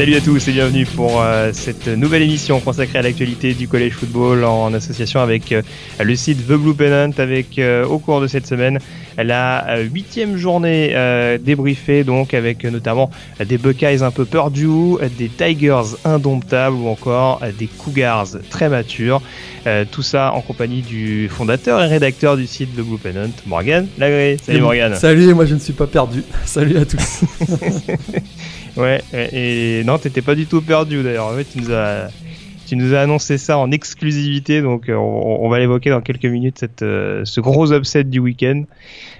Salut à tous et bienvenue pour euh, cette nouvelle émission consacrée à l'actualité du collège football en association avec euh, le site The Blue Pennant avec euh, au cours de cette semaine la huitième journée débriefée donc avec notamment des Buckeyes un peu perdus, des Tigers indomptables ou encore des Cougars très matures. tout ça en compagnie du fondateur et rédacteur du site The Blue Pennant, Morgan Lagré. Salut Morgan. Salut, moi je ne suis pas perdu. Salut à tous. Ouais, et non, t'étais pas du tout perdu d'ailleurs. En tu nous as, tu nous as annoncé ça en exclusivité, donc euh, on, va l'évoquer dans quelques minutes, cette, euh, ce gros upset du week-end.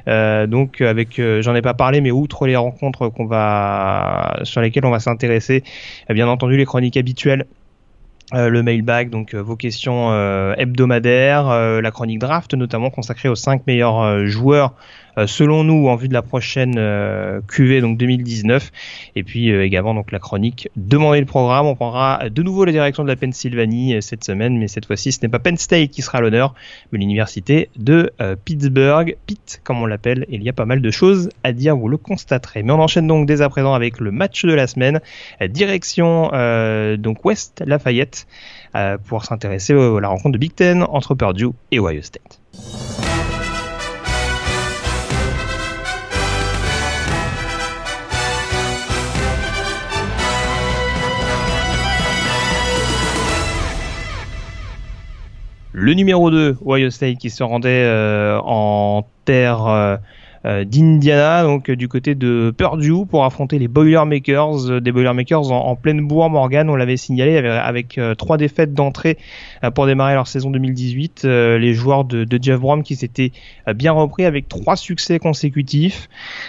Euh, donc avec, j'en ai pas parlé, mais outre les rencontres qu'on va, sur lesquelles on va s'intéresser, bien entendu les chroniques habituelles le mailbag, donc vos questions hebdomadaires, la chronique draft notamment consacrée aux 5 meilleurs joueurs euh, selon nous en vue de la prochaine euh, QV donc 2019 et puis euh, également donc la chronique demander le programme. On prendra de nouveau la direction de la Pennsylvanie cette semaine mais cette fois-ci ce n'est pas Penn State qui sera l'honneur mais l'université de Pittsburgh. Pitt comme on l'appelle il y a pas mal de choses à dire vous le constaterez. Mais on enchaîne donc dès à présent avec le match de la semaine. Direction donc West Lafayette pour s'intéresser à la rencontre de Big Ten entre Purdue et Ohio State. Le numéro 2, Ohio State, qui se rendait euh, en terre euh, euh, d'Indiana, donc du côté de Purdue, pour affronter les Boilermakers, des Boilermakers en, pleine bourre Morgan, on l'avait signalé, avec, trois défaites d'entrée pour démarrer leur saison 2018. les joueurs de, de Jeff Brom qui s'étaient bien repris avec trois succès consécutifs.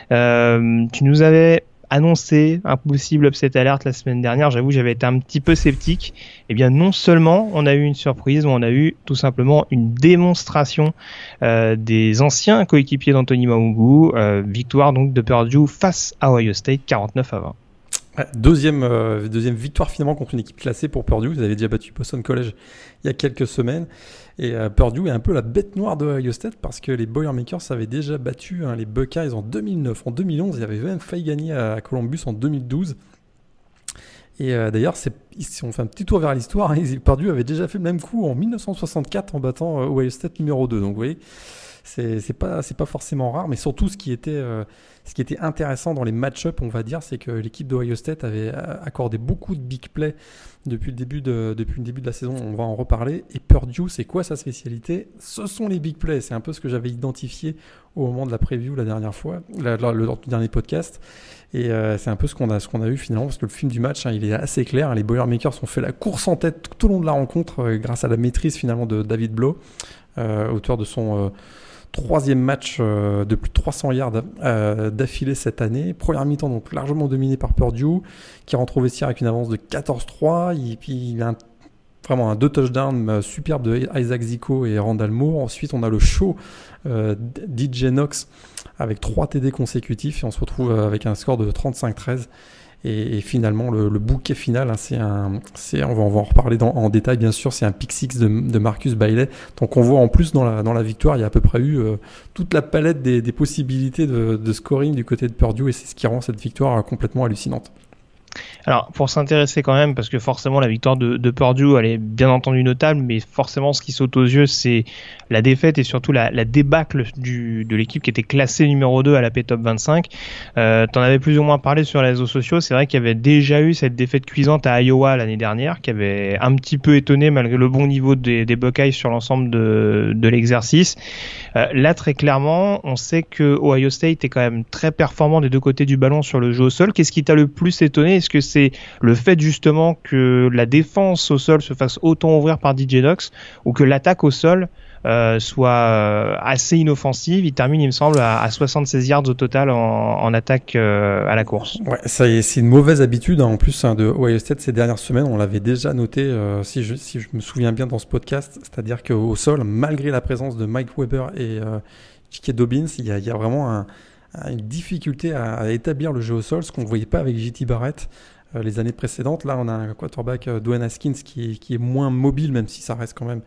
tu nous avais annoncé un possible upset alert la semaine dernière, j'avoue j'avais été un petit peu sceptique. Eh bien non seulement on a eu une surprise, on a eu tout simplement une démonstration euh, des anciens coéquipiers d'Anthony Maungu, euh, victoire donc de Purdue face à Ohio State 49 à 20. Deuxième, euh, deuxième victoire finalement contre une équipe classée pour Purdue. Vous avez déjà battu Boston College il y a quelques semaines. Et euh, Purdue est un peu la bête noire de Ohio State parce que les Boilermakers avaient déjà battu hein, les Buckeyes en 2009. En 2011, ils avaient même failli gagner à Columbus en 2012. Et euh, d'ailleurs, si on fait un petit tour vers l'histoire, hein, Purdue avait déjà fait le même coup en 1964 en battant Ohio State numéro 2. Donc vous voyez, c'est pas, pas forcément rare, mais surtout ce qui était ce qui était intéressant dans les match-up, on va dire, c'est que l'équipe d'Ohio State avait euh, accordé beaucoup de big play depuis le, début de, depuis le début de la saison. On va en reparler. Et Purdue, c'est quoi sa spécialité? Ce sont les big plays. C'est un peu ce que j'avais identifié au moment de la preview la dernière fois, le, dernier podcast. Et euh, c'est un peu ce qu'on a, ce qu'on a eu finalement, parce que le film du match, hein, il est assez clair. Les Boilermakers ont fait la course en tête tout au long de la rencontre euh, grâce à la maîtrise finalement de David Blow, auteur de son troisième match euh, de plus de 300 yards euh, d'affilée cette année. Première mi-temps donc largement dominé par Purdue, qui rentre au avec une avance de 14-3. Et puis il a vraiment un deux touchdowns euh, superbe de Isaac Zico et Randall Moore. Ensuite on a le show DJ Knox avec 3 TD consécutifs et on se retrouve avec un score de 35-13. Et, finalement, le, bouquet final, hein, c'est un, c'est, on, va, on va en reparler dans, en détail bien sûr, c'est un pick de, de, Marcus Bailey. Donc on voit en plus dans la, dans la victoire, il y a à peu près eu euh, toute la palette des, des possibilités de, de, scoring du côté de Purdue et c'est ce qui rend cette victoire euh, complètement hallucinante. Alors, pour s'intéresser quand même, parce que forcément la victoire de, Purdue, elle est bien entendu notable, mais forcément ce qui saute aux yeux, c'est la défaite et surtout la, débâcle de l'équipe qui était classée numéro 2 à la P-Top 25. Euh, T'en avais plus ou moins parlé sur les réseaux sociaux. C'est vrai qu'il y avait déjà eu cette défaite cuisante à Iowa l'année dernière, qui avait un petit peu étonné malgré le bon niveau des, des Buckeyes sur l'ensemble de, de l'exercice. Euh, là, très clairement, on sait que Ohio State est quand même très performant des deux côtés du ballon sur le jeu au sol. Qu'est-ce qui t'a le plus étonné? Est-ce que c'est le fait justement que la défense au sol se fasse autant ouvrir par DJ Knox ou que l'attaque au sol euh, soit assez inoffensive? Il termine, il me semble, à, 76 yards au total en, attaque à la course. Ouais, c'est une mauvaise habitude hein, en plus de Ohio ces dernières semaines. On l'avait déjà noté, si, je, me souviens bien dans ce podcast, c'est-à-dire qu'au sol, malgré la présence de Mike Weber et J.K. Dobbins, il y a vraiment un une difficulté à, établir le jeu au sol, ce qu'on ne voyait pas avec JT Barrett euh, les années précédentes. Là, on a un quarterback, euh, Dwayne Haskins, qui est, moins mobile, même si ça reste quand même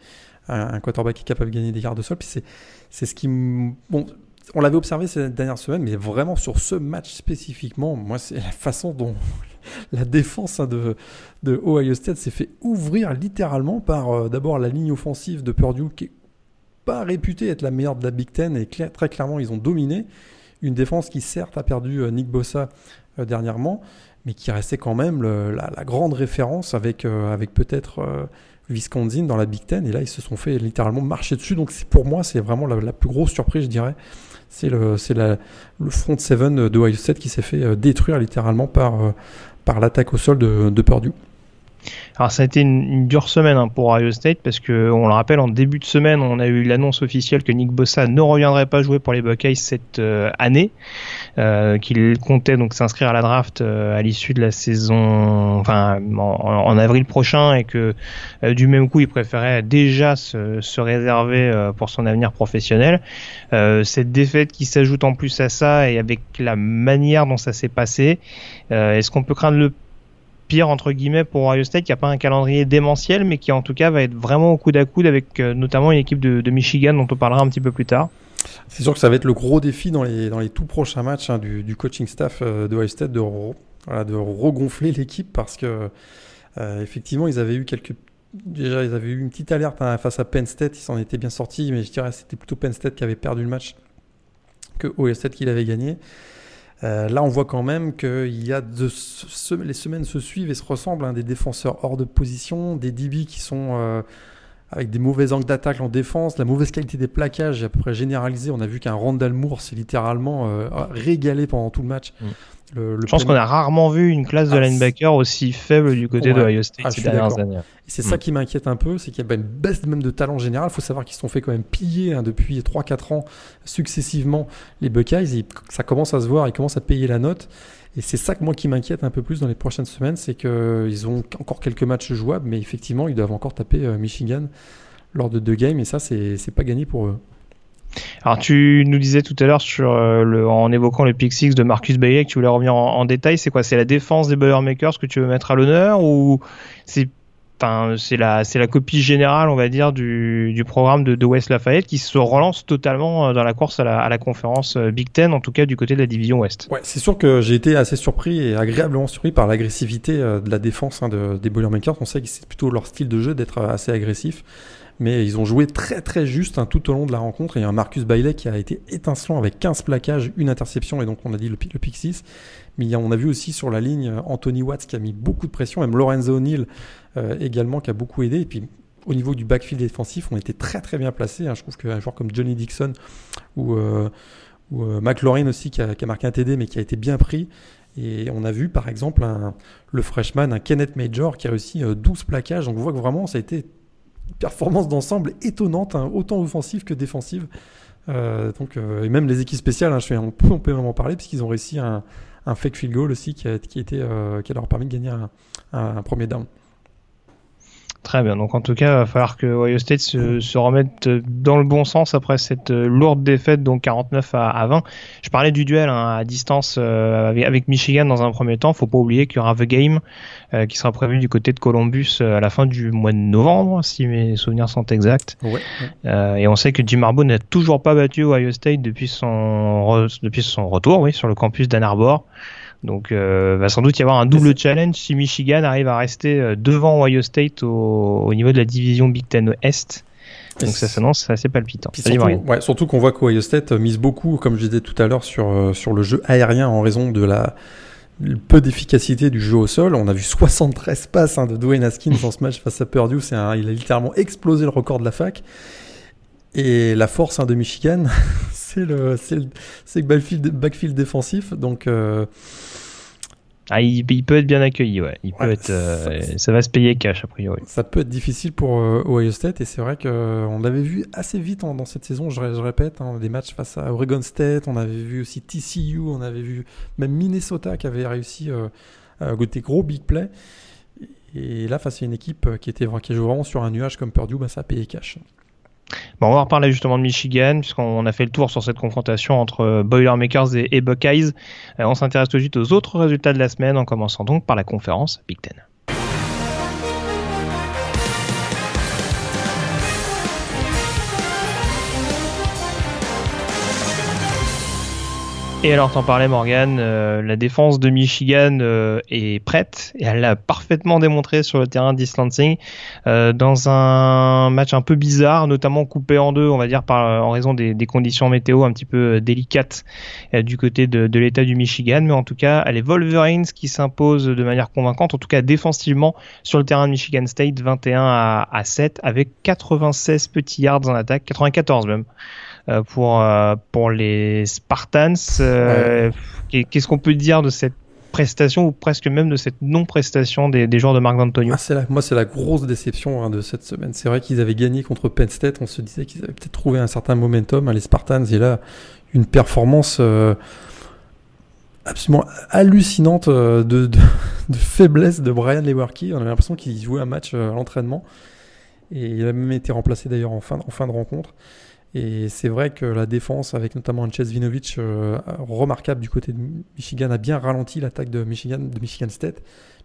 un, quarterback qui est capable de gagner des gardes au sol. Puis c'est ce qui. Bon, on l'avait observé ces dernières semaines, mais vraiment sur ce match spécifiquement, moi, c'est la façon dont la défense hein, de, de Ohio State s'est fait ouvrir littéralement par euh, d'abord la ligne offensive de Purdue, qui n'est pas réputée être la meilleure de la Big Ten, et très clairement, ils ont dominé. Une défense qui certes a perdu euh, Nick Bossa euh, dernièrement, mais qui restait quand même la, grande référence avec, euh, peut-être Wisconsin dans la Big Ten. Et là, ils se sont fait littéralement marcher dessus. Donc pour moi, c'est vraiment la, plus grosse surprise, je dirais. C'est le, front seven de Ohio State qui s'est fait détruire littéralement par, l'attaque au sol de Purdue. Alors ça a été une, dure semaine hein, pour Ohio State parce que on le rappelle en début de semaine on a eu l'annonce officielle que Nick Bossa ne reviendrait pas jouer pour les Buckeyes cette euh, année, euh, qu'il comptait donc s'inscrire à la draft euh, à l'issue de la saison, enfin en, avril prochain et que du même coup il préférait déjà se, se réserver pour son avenir professionnel. cette défaite qui s'ajoute en plus à ça et avec la manière dont ça s'est passé, est-ce qu'on peut craindre le pire entre guillemets pour Ohio State qui a pas un calendrier démentiel mais qui en tout cas va être vraiment au coude à coude avec euh, notamment une équipe de, Michigan dont on parlera un petit peu plus tard. C'est sûr que ça va être le gros défi dans les, dans les tout prochains matchs hein, du, coaching staff euh, de Ohio State de, regonfler l'équipe parce que euh, effectivement ils avaient eu quelques déjà ils avaient eu une petite alerte hein, face à Penn State ils s'en étaient bien sortis mais je dirais c'était plutôt Penn State qui avait perdu le match que Ohio State qui l'avait gagné. Euh, là, on voit quand même que y a les semaines se suivent et se ressemblent. Hein, des défenseurs hors de position, des DB qui sont euh, avec des mauvais angles d'attaque en défense, la mauvaise qualité des plaquages est à peu près généralisée. On a vu qu'un Randall Moore s'est littéralement euh, régalé pendant tout le match. Mm. Je pense qu'on a rarement vu une classe de ah, linebacker aussi faible du côté de Ohio State ah, ces dernières années. c'est ça mm. qui m'inquiète un peu, c'est qu'il y a une baisse même de talent général. Il faut savoir qu'ils se sont fait quand même piller hein, depuis 3-4 ans successivement les Buckeyes. ça commence à se voir, ils commencent à payer la note. Et c'est ça que moi qui m'inquiète un peu plus dans les prochaines semaines, c'est qu'ils ont encore quelques matchs jouables, mais effectivement, ils doivent encore taper euh, Michigan lors de deux games, et ça, c'est pas gagné pour eux. Alors tu nous disais tout à l'heure euh, en évoquant le pick six de Marcus Bailey que tu voulais revenir en, détail, c'est quoi? C'est la défense des Boilermakers que tu veux mettre à l'honneur ou c'est Enfin, c'est la, copie générale, on va dire, du, programme de, West Lafayette qui se relance totalement euh, dans la course à la, conférence euh, Big Ten, en tout cas du côté de la division Ouest. Ouais, c'est sûr que j'ai été assez surpris et agréablement surpris par l'agressivité de la défense hein, de, des Boilermakers. On sait que c'est plutôt leur style de jeu d'être assez agressif mais ils ont joué très très juste hein, tout au long de la rencontre. A un Marcus Bailey qui a été étincelant avec 15 plaquages, une interception et donc on a dit le, le pick 6. Mais on a vu aussi sur la ligne euh, Anthony Watts qui a mis beaucoup de pression, même Lorenzo O'Neill euh, également qui a beaucoup aidé. Et puis au niveau du backfield défensif, on était très très bien placés. Hein. Je trouve qu'un joueur comme Johnny Dixon ou, euh, ou McLaurin aussi qui a, marqué un TD mais qui a été bien pris. Et on a vu par exemple le freshman, un Kenneth Major qui a réussi 12 plaquages. Donc on voit que vraiment ça a été performance d'ensemble étonnante, hein, autant offensive que défensive. Euh, donc, euh, et même les équipes spéciales, hein, on, peut, on peut vraiment parler, puisqu'ils ont réussi un, un, fake field goal aussi qui, a, qui, était, euh, qui leur a permis de gagner un, un premier down. Très bien. Donc en tout cas, il va falloir que Ohio State se, se, remette dans le bon sens après cette euh, lourde défaite, donc 49 à, 20. Je parlais du duel hein, à distance euh, avec, Michigan dans un premier temps. Faut pas oublier qu'il y aura The Game euh, qui sera prévu du côté de Columbus à la fin du mois de novembre, si mes souvenirs sont exacts. Ouais, et on sait que Jim Harbaugh n'a toujours pas battu Ohio State depuis son depuis son retour, oui, sur le campus d'Ann Arbor. Donc, euh, va sans doute y avoir un double challenge si Michigan arrive à rester euh, devant Ohio State au, niveau de la division Big Ten Est. Donc ça s'annonce assez palpitant. surtout, ouais, surtout qu'on voit qu'Ohio State mise beaucoup, comme je disais tout à l'heure, sur, euh, sur le jeu aérien en raison de la peu d'efficacité du jeu au sol. On a vu 73 passes hein, de Dwayne Haskins dans ce match face à Purdue. C'est il a littéralement explosé le record de la fac. Et la force hein, de Michigan, c'est le, c'est le, backfield, backfield défensif. Donc, euh, Ah, il, peut être bien accueilli, ouais. Il peut être, euh, ça, va se payer cash a priori. Ça peut être difficile pour euh, Ohio State et c'est vrai qu'on l'avait vu assez vite dans cette saison. Je, répète, hein, des matchs face à Oregon State, on avait vu aussi TCU, on avait vu même Minnesota qui avait réussi euh, à goûter gros big play. Et là, face à une équipe qui était qui joue vraiment sur un nuage comme Purdue, bah, ça a payé cash. Bon, on va reparler justement de Michigan, puisqu'on a fait le tour sur cette confrontation entre euh, Boilermakers et, et Buckeyes. Euh, on s'intéresse tout de suite aux autres résultats de la semaine, en commençant donc par la conférence Big Ten. Et alors, t'en parlais, Morgan, euh, la défense de Michigan euh, est prête et elle l'a parfaitement démontré sur le terrain d'East Lansing euh, dans un match un peu bizarre, notamment coupé en deux, on va dire, par, en raison des, des conditions météo un petit peu délicates du côté de, de l'État du Michigan. Mais en tout cas, les Wolverines qui s'imposent de manière convaincante, en tout cas défensivement, sur le terrain de Michigan State, 21 à, à 7, avec 96 petits yards en attaque, 94 même. Euh, pour euh, pour les Spartans. Euh, qu'est-ce qu'on peut dire de cette prestation ou presque même de cette non-prestation des, des, joueurs de Marc D'Antonio? Ah, Moi, c'est la grosse déception hein, de cette semaine. C'est vrai qu'ils avaient gagné contre Penn State. On se disait qu'ils avaient peut-être trouvé un certain momentum. Hein, les Spartans, et là, une performance absolument hallucinante de, de, de, faiblesse de Brian Lewerke. On avait l'impression qu'il jouait un match à l'entraînement. Et il a même été remplacé d'ailleurs en fin, en fin de rencontre. Et c'est vrai que la défense, avec notamment Chess Vinovich euh, remarquable du côté de Michigan, a bien ralenti l'attaque de Michigan, de Michigan State.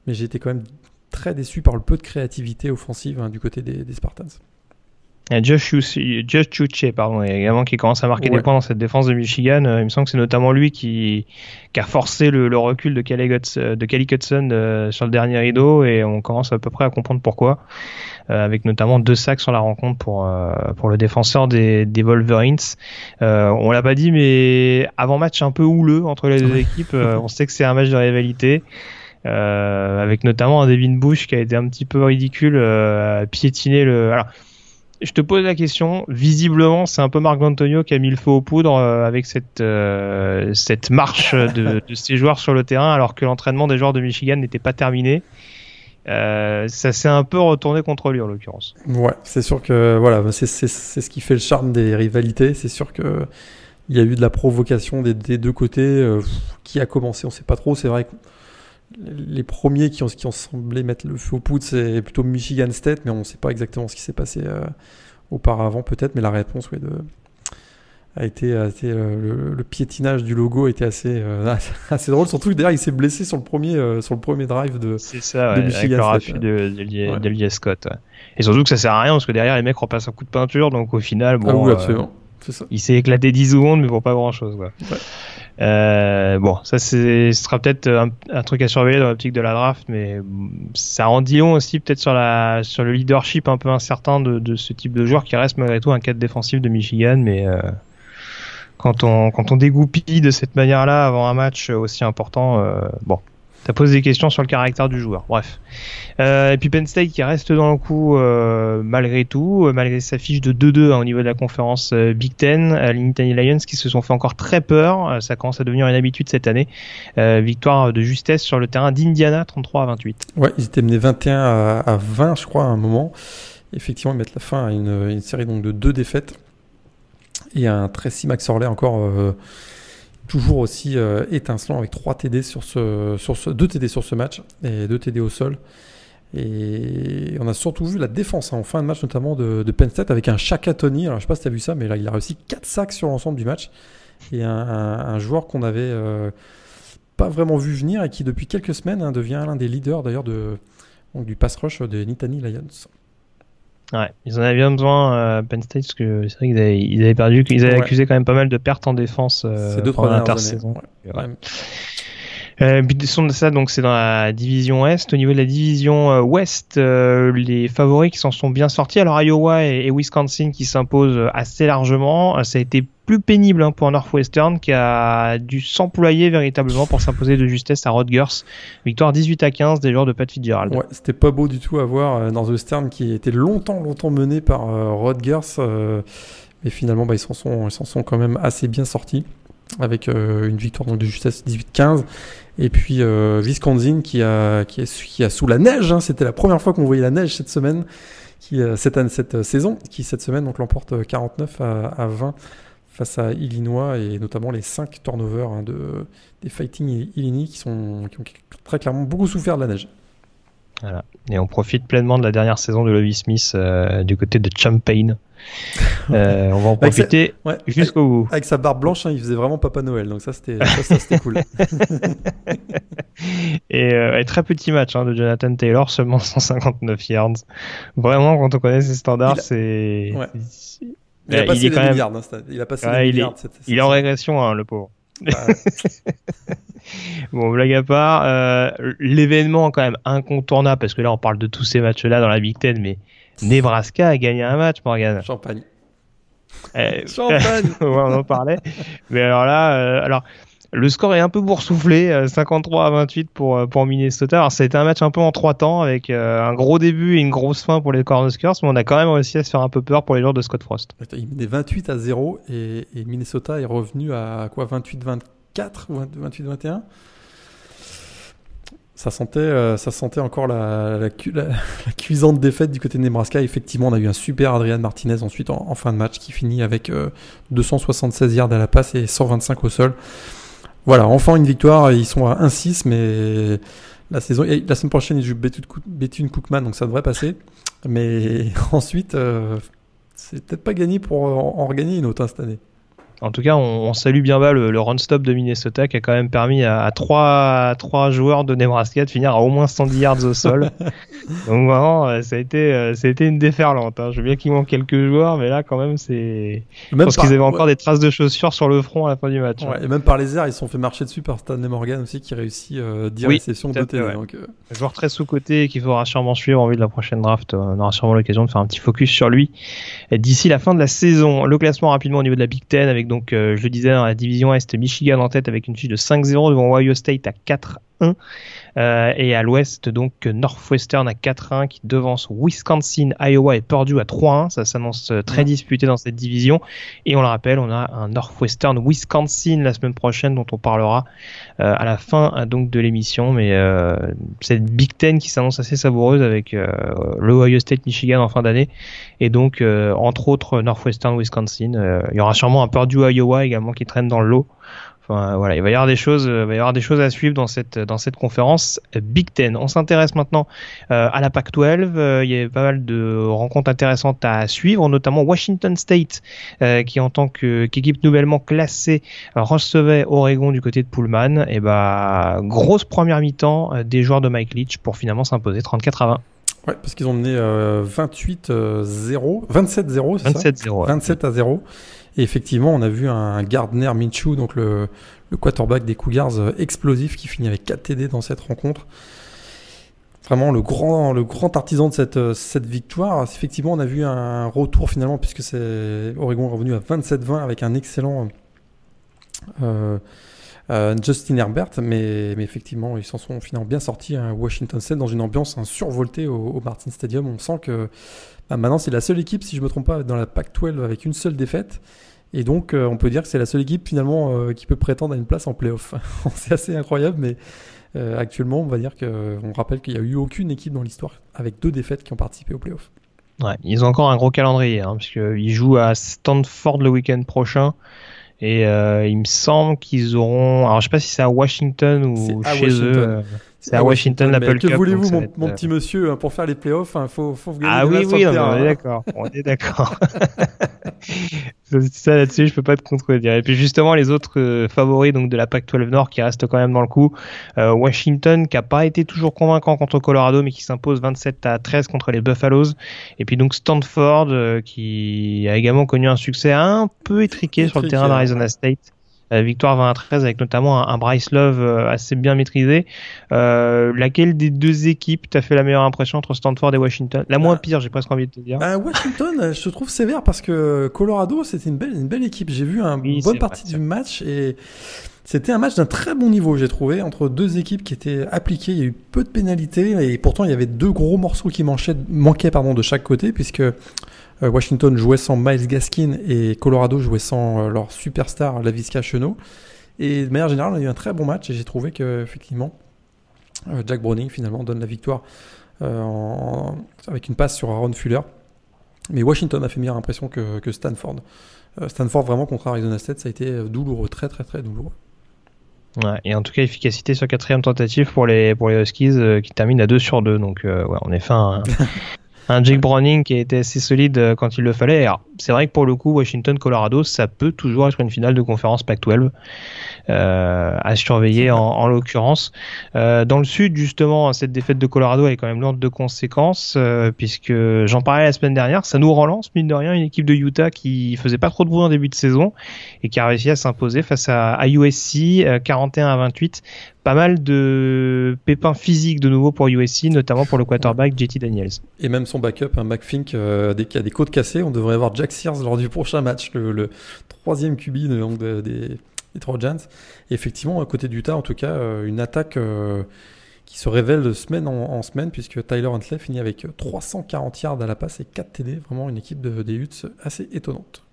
Mais j'ai été quand même très déçu par le peu de créativité offensive hein, du côté des, Spartans. Josh, Chuche, pardon, également qui commence à marquer des points dans cette défense de Michigan. Euh, il me semble que c'est notamment lui qui, qui a forcé le, recul de Kelly, de Kelly Cutson euh, sur le dernier rideau et on commence à peu près à comprendre pourquoi. Euh, avec notamment deux sacs sur la rencontre pour euh, pour le défenseur des, des Wolverines. Euh, on l'a pas dit, mais avant match un peu houleux entre les deux équipes. on sait que c'est un match de rivalité. Euh, avec notamment un Devin Bush qui a été un petit peu ridicule, euh, piétiner le. Alors, je te pose la question. Visiblement, c'est un peu Marc Antonio qui a mis le feu aux poudres avec cette cette marche de, de ses joueurs sur le terrain, alors que l'entraînement des joueurs de Michigan n'était pas terminé. Euh, ça s'est un peu retourné contre lui en l'occurrence. Ouais, c'est sûr que voilà, c'est ce qui fait le charme des rivalités. C'est sûr que il y a eu de la provocation des, deux côtés. Euh, qui a commencé, on sait pas trop. C'est vrai que les premiers qui ont, qui ont semblé mettre le feu au poudre, c'est plutôt Michigan State, mais on ne sait pas exactement ce qui s'est passé euh, auparavant peut-être. Mais la réponse, oui, de, a été, euh, le, piétinage du logo était assez, euh, assez drôle. Surtout que derrière, il s'est blessé sur le premier, euh, sur le premier drive de, ça, de Michigan avec le de, de, Scott. Et surtout que ça sert à rien parce que derrière, les mecs repassent un coup de peinture. Donc au final, bon, ah oui, absolument. Ça. il s'est éclaté 10 secondes, mais pour pas grand chose. Quoi. Bon, ça ce sera peut-être un, truc à surveiller dans l'optique de la draft, mais ça rend dit aussi peut-être sur la sur le leadership un peu incertain de, de ce type de joueur qui reste malgré tout un cadre défensif de Michigan, mais quand on, quand on dégoupille de cette manière-là avant un match aussi important, euh, bon, ça pose des questions sur le caractère du joueur. Bref. Euh, et puis Penn State qui reste dans le coup euh, malgré tout, euh, malgré sa fiche de 2-2 hein, au niveau de la conférence Big Ten, les Nittany Lions qui se sont fait encore très peur. ça commence à devenir une habitude cette année. victoire de justesse sur le terrain d'Indiana, 33 à 28. Ouais, ils étaient menés 21 à, à 20, je crois, à un moment. Effectivement, ils mettent la fin à une, série donc de deux défaites. Et un Tracy McSorley encore toujours aussi euh, étincelant avec 3 TD sur ce, sur ce, 2 TD sur ce match et 2 TD au sol. Et on a surtout vu la défense hein, en fin de match, notamment de, Penn State, avec un Shaka Tony. Alors, je sais pas si tu as vu ça, mais là, il a réussi 4 sacs sur l'ensemble du match. Et un, joueur qu'on avait euh, pas vraiment vu venir et qui, depuis quelques semaines, hein, devient l'un des leaders d'ailleurs du pass rush des Nittany Lions. Ouais, ils en avaient bien besoin euh, Penn State parce que c'est vrai qu'ils avaient, ils avaient perdu, ils avaient accusé quand même pas mal de pertes en défense euh, pendant l'intersaison. Ouais. Ouais. Euh, de ça, donc c'est dans la division Est. Au niveau de la division euh, Ouest, euh, les favoris qui s'en sont bien sortis. Alors Iowa et, Wisconsin qui s'imposent assez largement. Ça a été plus pénible hein, pour Northwestern qui a dû s'employer véritablement pour s'imposer de justesse à Rutgers. Victoire 18 à 15 des joueurs de Pat Fitzgerald. Ouais, c'était pas beau du tout à voir Northwestern qui était longtemps, longtemps mené par Rutgers. mais finalement, bah, ils s'en sont, sont quand même assez bien sortis. Avec une victoire donc, de justesse 18-15. Et puis Wisconsin qui a, qui, est, qui a sous la neige, hein. c'était la première fois qu'on voyait la neige cette semaine, qui, cette, année, cette saison, qui cette semaine donc l'emporte 49 à, à 20 face à Illinois et notamment les 5 turnovers hein, de, des Fighting Illini qui, sont, qui ont très clairement beaucoup souffert de la neige. Voilà. Et on profite pleinement de la dernière saison de Lovie Smith euh, du côté de Champagne. Euh, on va en profiter jusqu'au bout. Avec sa barbe blanche, hein, il faisait vraiment Papa Noël, donc ça c'était cool. et, euh, très petit match hein, de Jonathan Taylor, seulement 159 yards. Vraiment, quand on connaît ses standards, c'est. Il, a passé il est milliards, hein, il a passé il Est, il est en régression, hein, le pauvre. Bon, blague à part, euh, l'événement quand même incontournable, parce que là on parle de tous ces matchs-là dans la Big Ten, mais Nebraska a gagné un match, Morgan. Champagne. Euh, Champagne. on en parlait. Mais alors là, euh, alors le score est un peu boursouflé, 53 à 28 pour, pour Minnesota. Alors ça a été un match un peu en trois temps avec un gros début et une grosse fin pour les Cornhuskers, mais on a quand même réussi à se faire un peu peur pour les joueurs de Scott Frost. Il menait 28 à 0 et, et Minnesota est revenu à quoi 28-24 ou 28-21 ça sentait, euh, ça sentait encore la, cuisante défaite du côté de Nebraska. Effectivement, on a eu un super Adrian Martinez ensuite en, fin de match qui finit avec 276 euh, yards à la passe et 125 au sol. Voilà, enfin une victoire. Ils sont à 1-6, mais la saison, la semaine prochaine, ils jouent Bethune Cookman, donc ça devrait passer. Mais ensuite, euh, c'est peut-être pas gagné pour en, regagner une autre hein, cette année. En tout cas, on, salue bien bas le, run-stop de Minnesota qui a quand même permis à, trois, trois joueurs de Nebraska de finir à au moins 110 yards au sol. Donc vraiment, euh, ça a été, euh, ça a été une déferlante. Hein. Je veux bien qu'il manque quelques joueurs, mais là, quand même, c'est. Je pense qu'ils avaient encore des traces de chaussures sur le front à la fin du match. Ouais, et même par les airs, ils se sont fait marcher dessus par Stanley Morgan aussi qui réussit euh, 10 réceptions de TD. Donc, euh... Joueur très sous-côté qu'il faudra sûrement suivre en vue de la prochaine draft. On aura sûrement l'occasion de faire un petit focus sur lui d'ici la fin de la saison. Le classement rapidement au niveau de la Big Ten avec donc, euh, je le disais, dans la division Est, Michigan en tête avec une fiche de 5-0 devant Ohio State à 4-1. Euh, et à l'ouest, donc Northwestern à 4-1 qui devance Wisconsin, Iowa et Purdue à 3-1. Ça s'annonce euh, très disputé dans cette division. Et on le rappelle, on a un Northwestern Wisconsin la semaine prochaine dont on parlera euh, à la fin donc de l'émission. Mais cette Big Ten qui s'annonce assez savoureuse avec le Ohio State Michigan en fin d'année. Et donc, entre autres, Northwestern Wisconsin. il y aura sûrement un Purdue Iowa également qui traîne dans le voilà, il va y avoir des choses, il va y avoir des choses à suivre dans cette dans cette conférence Big Ten. On s'intéresse maintenant euh, à la Pac-12. Euh, il y a pas mal de rencontres intéressantes à suivre, notamment Washington State, euh, qui en tant qu'équipe nouvellement classée recevait Oregon du côté de Pullman. Et bah grosse première mi-temps des joueurs de Mike Leach pour finalement s'imposer 34 à 20. Ouais, parce qu'ils ont mené 28-0, 27-0, 27-0. 27 à 0. Et effectivement, on a vu un Gardner Minshew, donc le, quarterback des Cougars euh, explosif, qui finit avec 4 TD dans cette rencontre. Vraiment le grand, artisan de cette, euh, cette victoire. Effectivement, on a vu un retour finalement, puisque Oregon revenu à 27-20 avec un excellent euh, Justin Herbert, mais, effectivement, ils s'en sont finalement bien sortis à Washington State dans une ambiance un survoltée au, Martin Stadium. On sent que bah, maintenant c'est la seule équipe, si je ne me trompe pas, dans la Pac-12 avec une seule défaite. Et donc, euh, on peut dire que c'est la seule équipe finalement euh, qui peut prétendre à une place en playoff. c'est assez incroyable, mais euh, actuellement, on va dire qu'on rappelle qu'il n'y a eu aucune équipe dans l'histoire avec deux défaites qui ont participé au playoff. Ouais, ils ont encore un gros calendrier, hein, puisqu'ils jouent à Stanford le week-end prochain. Et il me semble qu'ils auront. Alors, je sais pas si c'est à Washington ou chez eux. C'est à Washington, l'Apple Cup. Que voulez-vous, mon, petit monsieur, hein, pour faire les playoffs, il hein, faut, faut gagner Ah oui, oui, on est d'accord. On est d'accord. ça là-dessus, je peux pas te contredire. Et puis justement, les autres euh, favoris donc de la PAC-12 Nord qui restent quand même dans le coup. Euh, Washington, qui a pas été toujours convaincant contre Colorado, mais qui s'impose 27 à 13 contre les Buffaloes. Et puis donc Stanford, euh, qui a également connu un succès un peu étriqué, sur le terrain d'Arizona State. Euh, victoire 20 à 13 avec notamment un, Bryce Love euh, assez bien maîtrisé. Euh, laquelle des deux équipes t'a fait la meilleure impression entre Stanford et Washington? La moins bah, pire, j'ai presque envie de te dire. Bah, Washington, je te trouve sévère parce que Colorado, c'était une belle, une belle équipe. J'ai vu une bonne partie du match et c'était un match d'un très bon niveau, j'ai trouvé, entre deux équipes qui étaient appliquées. Il y a eu peu de pénalités et pourtant il y avait deux gros morceaux qui manquaient, manquaient pardon, de chaque côté puisque Washington jouait sans Miles Gaskin et Colorado jouait sans leur superstar Lavisca Chenot. Et de manière générale, on a eu un très bon match et j'ai trouvé que effectivement, Jack Browning finalement donne la victoire avec une passe sur Aaron Fuller. Mais Washington a fait meilleure impression que, que Stanford. Stanford vraiment contre Arizona State, ça a été douloureux, très très très douloureux. Ouais, et en tout cas, efficacité sur quatrième tentative pour les, pour les Huskies euh, qui terminent à 2 sur 2. Donc, euh, ouais, on est fin. un Jake Browning qui a été assez solide euh, quand il le fallait. C'est vrai que pour le coup, Washington-Colorado, ça peut toujours être une finale de conférence Pac-12 euh, à surveiller en, en l'occurrence. Euh, dans le sud, justement, cette défaite de Colorado est quand même lourde de conséquences, euh, puisque j'en parlais la semaine dernière, ça nous relance, mine de rien, une équipe de Utah qui faisait pas trop de bruit en début de saison et qui a réussi à s'imposer face à, à USC 41 à 28 pas mal de pépins physiques de nouveau pour USC, notamment pour le quarterback JT Daniels. Et même son backup, un McFink, euh, a des côtes cassées. On devrait avoir Jack Sears lors du prochain match, le, troisième QB de, des, Trojans. Effectivement, à côté d'Utah, en tout cas, euh, une attaque euh, qui se révèle de semaine en, semaine, puisque Tyler Huntley finit avec 340 yards à la passe et 4 TD. Vraiment une équipe de, des Utes assez étonnante.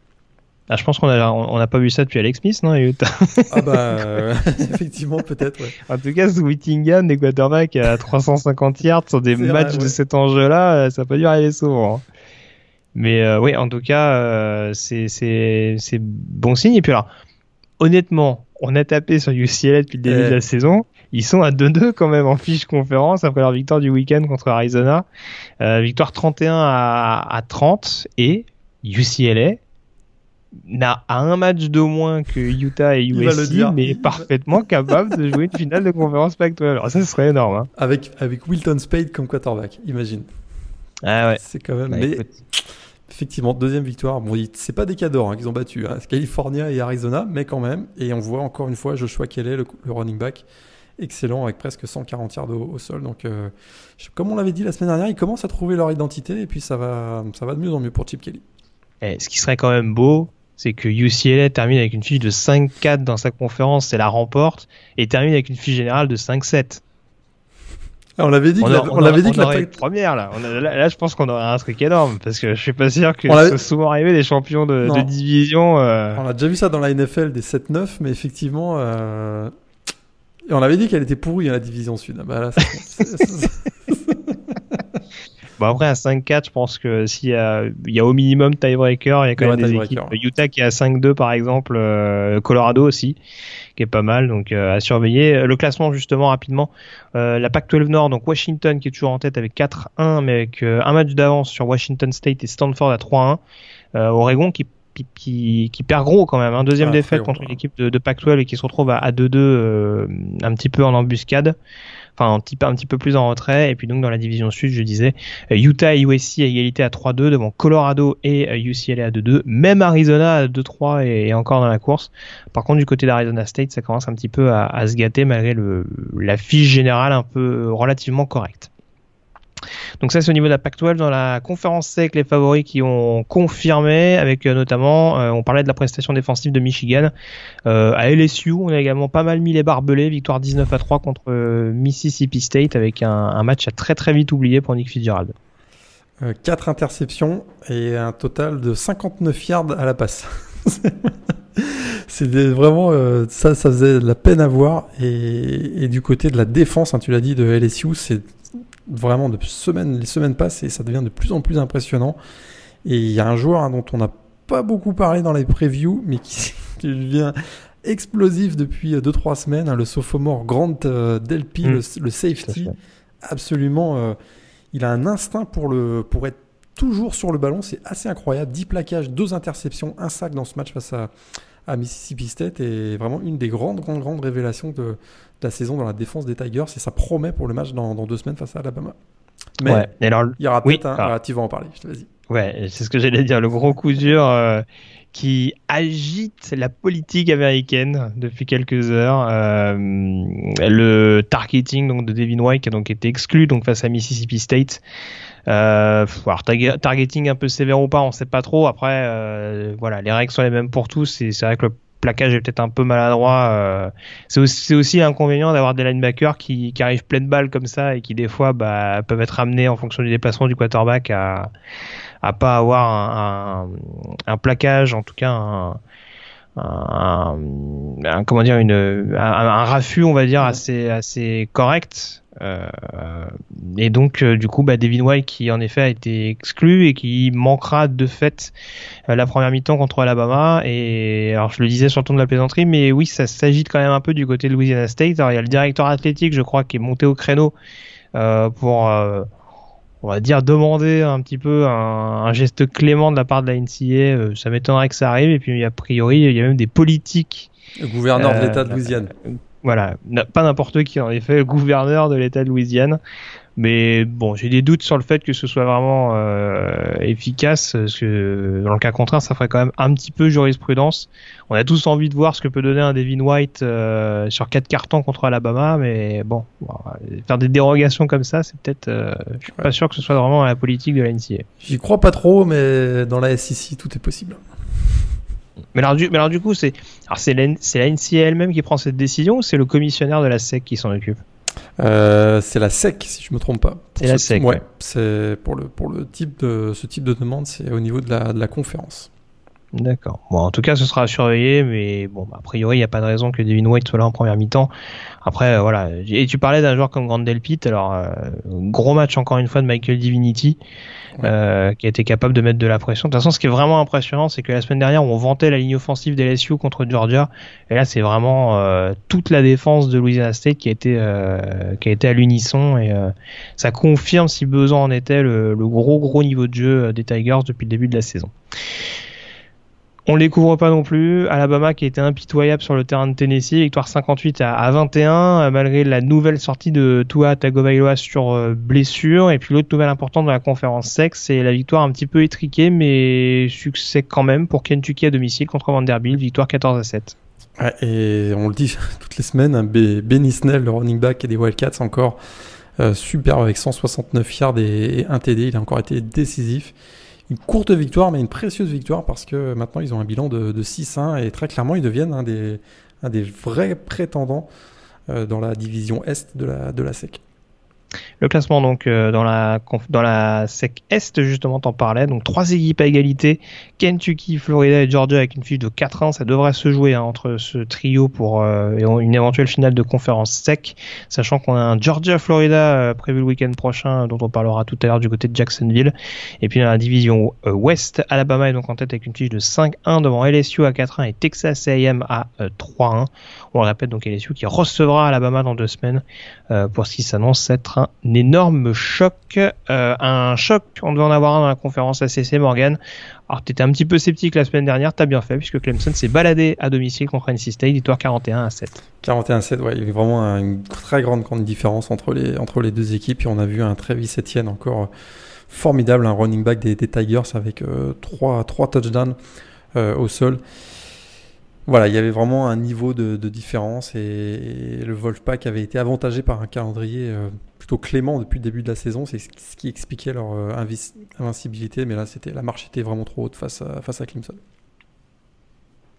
Ah, je pense qu'on a, on n'a pas vu ça depuis Alex Smith, non, Utah Ah bah, euh, effectivement, peut-être, ouais. En tout cas, ce Whittingham, des quarterbacks à 350 yards sur des matchs de cet enjeu-là, ça n'a pas dû arriver souvent. Hein. Mais euh, oui, en tout cas, euh, c'est, c'est, c'est bon signe. Et puis alors, honnêtement, on a tapé sur UCLA depuis le début de la saison. Ils sont à 2-2 quand même en fiche conférence après leur victoire du week-end contre Arizona. Euh, victoire 31 à, à 30 et UCLA n'a un match de moins que Utah et USC, mais parfaitement capable de jouer une finale de conférence Pac-12. Alors ça, serait énorme. Hein. Avec, avec Wilton Spade comme quarterback, imagine. Ah ouais. C'est quand même. Bah, mais effectivement, deuxième victoire. Bon, c'est pas des cadors hein, qu'ils ont battu. Hein. C'est California et Arizona, mais quand même. Et on voit encore une fois Joshua Kelly, le, le running back, excellent avec presque 140 yards au, sol. Donc, euh, comme on l'avait dit la semaine dernière, ils commencent à trouver leur identité et puis ça va, ça va de mieux en mieux pour Chip Kelly. Et eh, ce qui serait quand même beau, c'est que UCLA termine avec une fiche de 5-4 dans sa conférence et la remporte, et termine avec une fiche générale de 5-7. Ah, on l'avait dit que on, l'avait dit que la première là. là. je pense qu'on aurait un truc énorme parce que je suis pas sûr que ce soit souvent arrivé des champions de, division. Euh. On a déjà vu ça dans la NFL des 7-9, mais effectivement, euh... et on avait dit qu'elle était pourrie à la division sud. Bah là, Bon, après, à 5-4, je pense que s'il y a, il y a au minimum tiebreaker, il y a quand même des équipes. Utah qui est à 5-2, par exemple, euh, Colorado aussi, qui est pas mal, donc euh, à surveiller. Le classement, justement, rapidement, euh, la PAC-12 Nord, donc Washington qui est toujours en tête avec 4-1, mais avec un match d'avance sur Washington State et Stanford à 3-1. Oregon qui qui, qui, perd gros quand même. Un hein. deuxième ah, défaite contre une équipe de, de Pac-12 et qui se retrouve à 2-2 un petit peu en embuscade enfin un petit, peu plus en retrait. Et puis donc dans la division sud, je disais euh, Utah et USC à égalité à 3-2 devant Colorado et UCLA euh, à 2-2. Même Arizona à 2-3 et, encore dans la course. Par contre du côté d'Arizona State, ça commence un petit peu à, à se gâter malgré le, la fiche générale un peu relativement correcte. Donc ça c'est au niveau de la Pac-12 dans la conférence sec les favoris qui ont confirmé avec euh, notamment euh, on parlait de la prestation défensive de Michigan euh, à LSU on a également pas mal mis les barbelés victoire 19 à 3 contre Mississippi State avec un, match à très très vite oublié pour Nick Fitzgerald. 4 interceptions et un total de 59 yards à la passe. c'est vraiment ça, ça faisait de la peine à voir. Et, du côté de la défense, hein, tu l'as dit, de LSU, c'est vraiment de semaines, les semaines passent et ça devient de plus en plus impressionnant. Et il y a un joueur hein, dont on n'a pas beaucoup parlé dans les previews, mais qui, devient explosif depuis 2-3 semaines, hein, le sophomore Grant euh, Delpy, mm. le, safety. Absolument, euh, il a un instinct pour, le, pour être toujours sur le ballon, c'est assez incroyable. 10 plaquages, 2 interceptions, un sac dans ce match face à, à Mississippi State et vraiment une des grandes, grandes, grandes révélations de, la saison dans la défense des Tigers et ça promet pour le match dans, deux semaines face à Alabama. Mais il y aura peut-être un. Ah. tu vas en parler, je te vas-y. Ouais, c'est ce que j'allais dire. Le gros coup dur euh, qui agite la politique américaine depuis quelques heures. Euh, le targeting donc de Devin White qui a donc été exclu donc face à Mississippi State. Euh, alors targeting un peu sévère ou pas, on sait pas trop. Après, euh, voilà, les règles sont les mêmes pour tous. C'est vrai que le plaquage est peut-être un peu maladroit. c'est aussi, aussi l'inconvénient d'avoir des linebackers qui, qui arrivent pleine balle comme ça et qui des fois bah, peuvent être amenés en fonction du déplacement du quarterback à à pas avoir un, un, un plaquage, en tout cas un, un, comment dire une un, un, raffut on va dire assez assez correct euh, et donc euh, du coup bah, Devin White qui en effet a été exclu et qui manquera de fait euh, la première mi-temps contre Alabama et alors je le disais sur le ton de la plaisanterie mais oui ça s'agite quand même un peu du côté de Louisiana State alors il y a le directeur athlétique je crois qui est monté au créneau pour on va dire demander un petit peu un, geste clément de la part de la NCA, euh, ça m'étonnerait que ça arrive. Et puis a priori, il y a même des politiques. Le gouverneur de l'État de Louisiane. Voilà, pas n'importe qui en effet, gouverneur de l'État de Louisiane mais bon, j'ai des doutes sur le fait que ce soit vraiment euh, efficace, parce que dans le cas contraire, ça ferait quand même un petit peu jurisprudence. On a tous envie de voir ce que peut donner un Devin White euh, sur quatre cartons contre Alabama, mais bon, faire des dérogations comme ça, c'est peut-être, euh, je suis pas sûr que ce soit vraiment la politique de la NCA. J'y crois pas trop, mais dans la SEC, tout est possible. Mais alors, du, mais alors du coup, c'est c'est la, la NCA elle-même qui prend cette décision ou c'est le commissionnaire de la SEC qui s'en occupe? Euh, c'est la SEC, si je me trompe pas. C'est la SEC. Ouais. C'est pour le pour le type de ce type de demande, c'est au niveau de la de la conférence. D'accord. Bon, en tout cas, ce sera à surveiller, mais bon, a priori, il n'y a pas de raison que Devin White soit là en première mi-temps. Après, euh, voilà. Et tu parlais d'un joueur comme Grandel Pitt. Alors, euh, gros match encore une fois de Michael Divinity, euh, qui a été capable de mettre de la pression. De toute façon, ce qui est vraiment impressionnant, c'est que la semaine dernière, on vantait la ligne offensive des LSU contre Georgia, et là, c'est vraiment toute la défense de Louisiana State qui a été qui a été à l'unisson, et ça confirme, si besoin en était, le, le gros gros niveau de jeu des Tigers depuis le début de la saison. On les couvre pas non plus. Alabama qui était impitoyable sur le terrain de Tennessee, victoire 58 à, 21 euh, malgré la nouvelle sortie de Tua Tagovailoa sur euh, blessure. Et puis l'autre nouvelle importante de la conférence sec, c'est la victoire un petit peu étriquée, mais succès quand même pour Kentucky à domicile contre Vanderbilt, victoire 14 à 7. et on le dit toutes les semaines, hein, Benny Snell, le running back des Wildcats encore euh, super avec 169 yards et, et 1 TD, il a encore été décisif une courte victoire, mais une précieuse victoire parce que maintenant ils ont un bilan de, 6-1 et très clairement ils deviennent un des, un des vrais prétendants euh, dans la division Est de la, de la SEC. Le classement donc euh, dans la SEC Est justement t'en parlais. Donc trois équipes à égalité. Kentucky, Florida et Georgia avec une fiche de 4-1 ça devrait se jouer hein, entre ce trio pour euh, une éventuelle finale de conférence SEC. Sachant qu'on a un Georgia Florida euh, prévu le week-end prochain dont on parlera tout à l'heure du côté de Jacksonville. Et puis dans la division Ouest Alabama est donc en tête avec une fiche de 5-1 devant LSU à 4-1 et Texas A&M à 3-1 on le répète donc LSU qui recevra Alabama dans deux semaines pour ce qui s'annonce être un un énorme choc, euh, un choc, on devait en avoir un dans la conférence ACC Morgan. Alors tu étais un petit peu sceptique la semaine dernière, t'as bien fait puisque Clemson s'est baladé à domicile contre NC State, victoire 41 à 7. 41 à 7, ouais, il y avait vraiment une très grande, grande différence entre les, entre les deux équipes et on a vu un Travis Etienne encore formidable, un running back des, Tigers avec 3, euh, touchdowns euh, au sol voilà, il y avait vraiment un niveau de, différence et, le Wolfpack avait été avantagé par un calendrier euh, plutôt clément depuis le début de la saison. C'est ce qui expliquait leur euh, invincibilité, mais là, c'était la marche était vraiment trop haute face à, face à Clemson.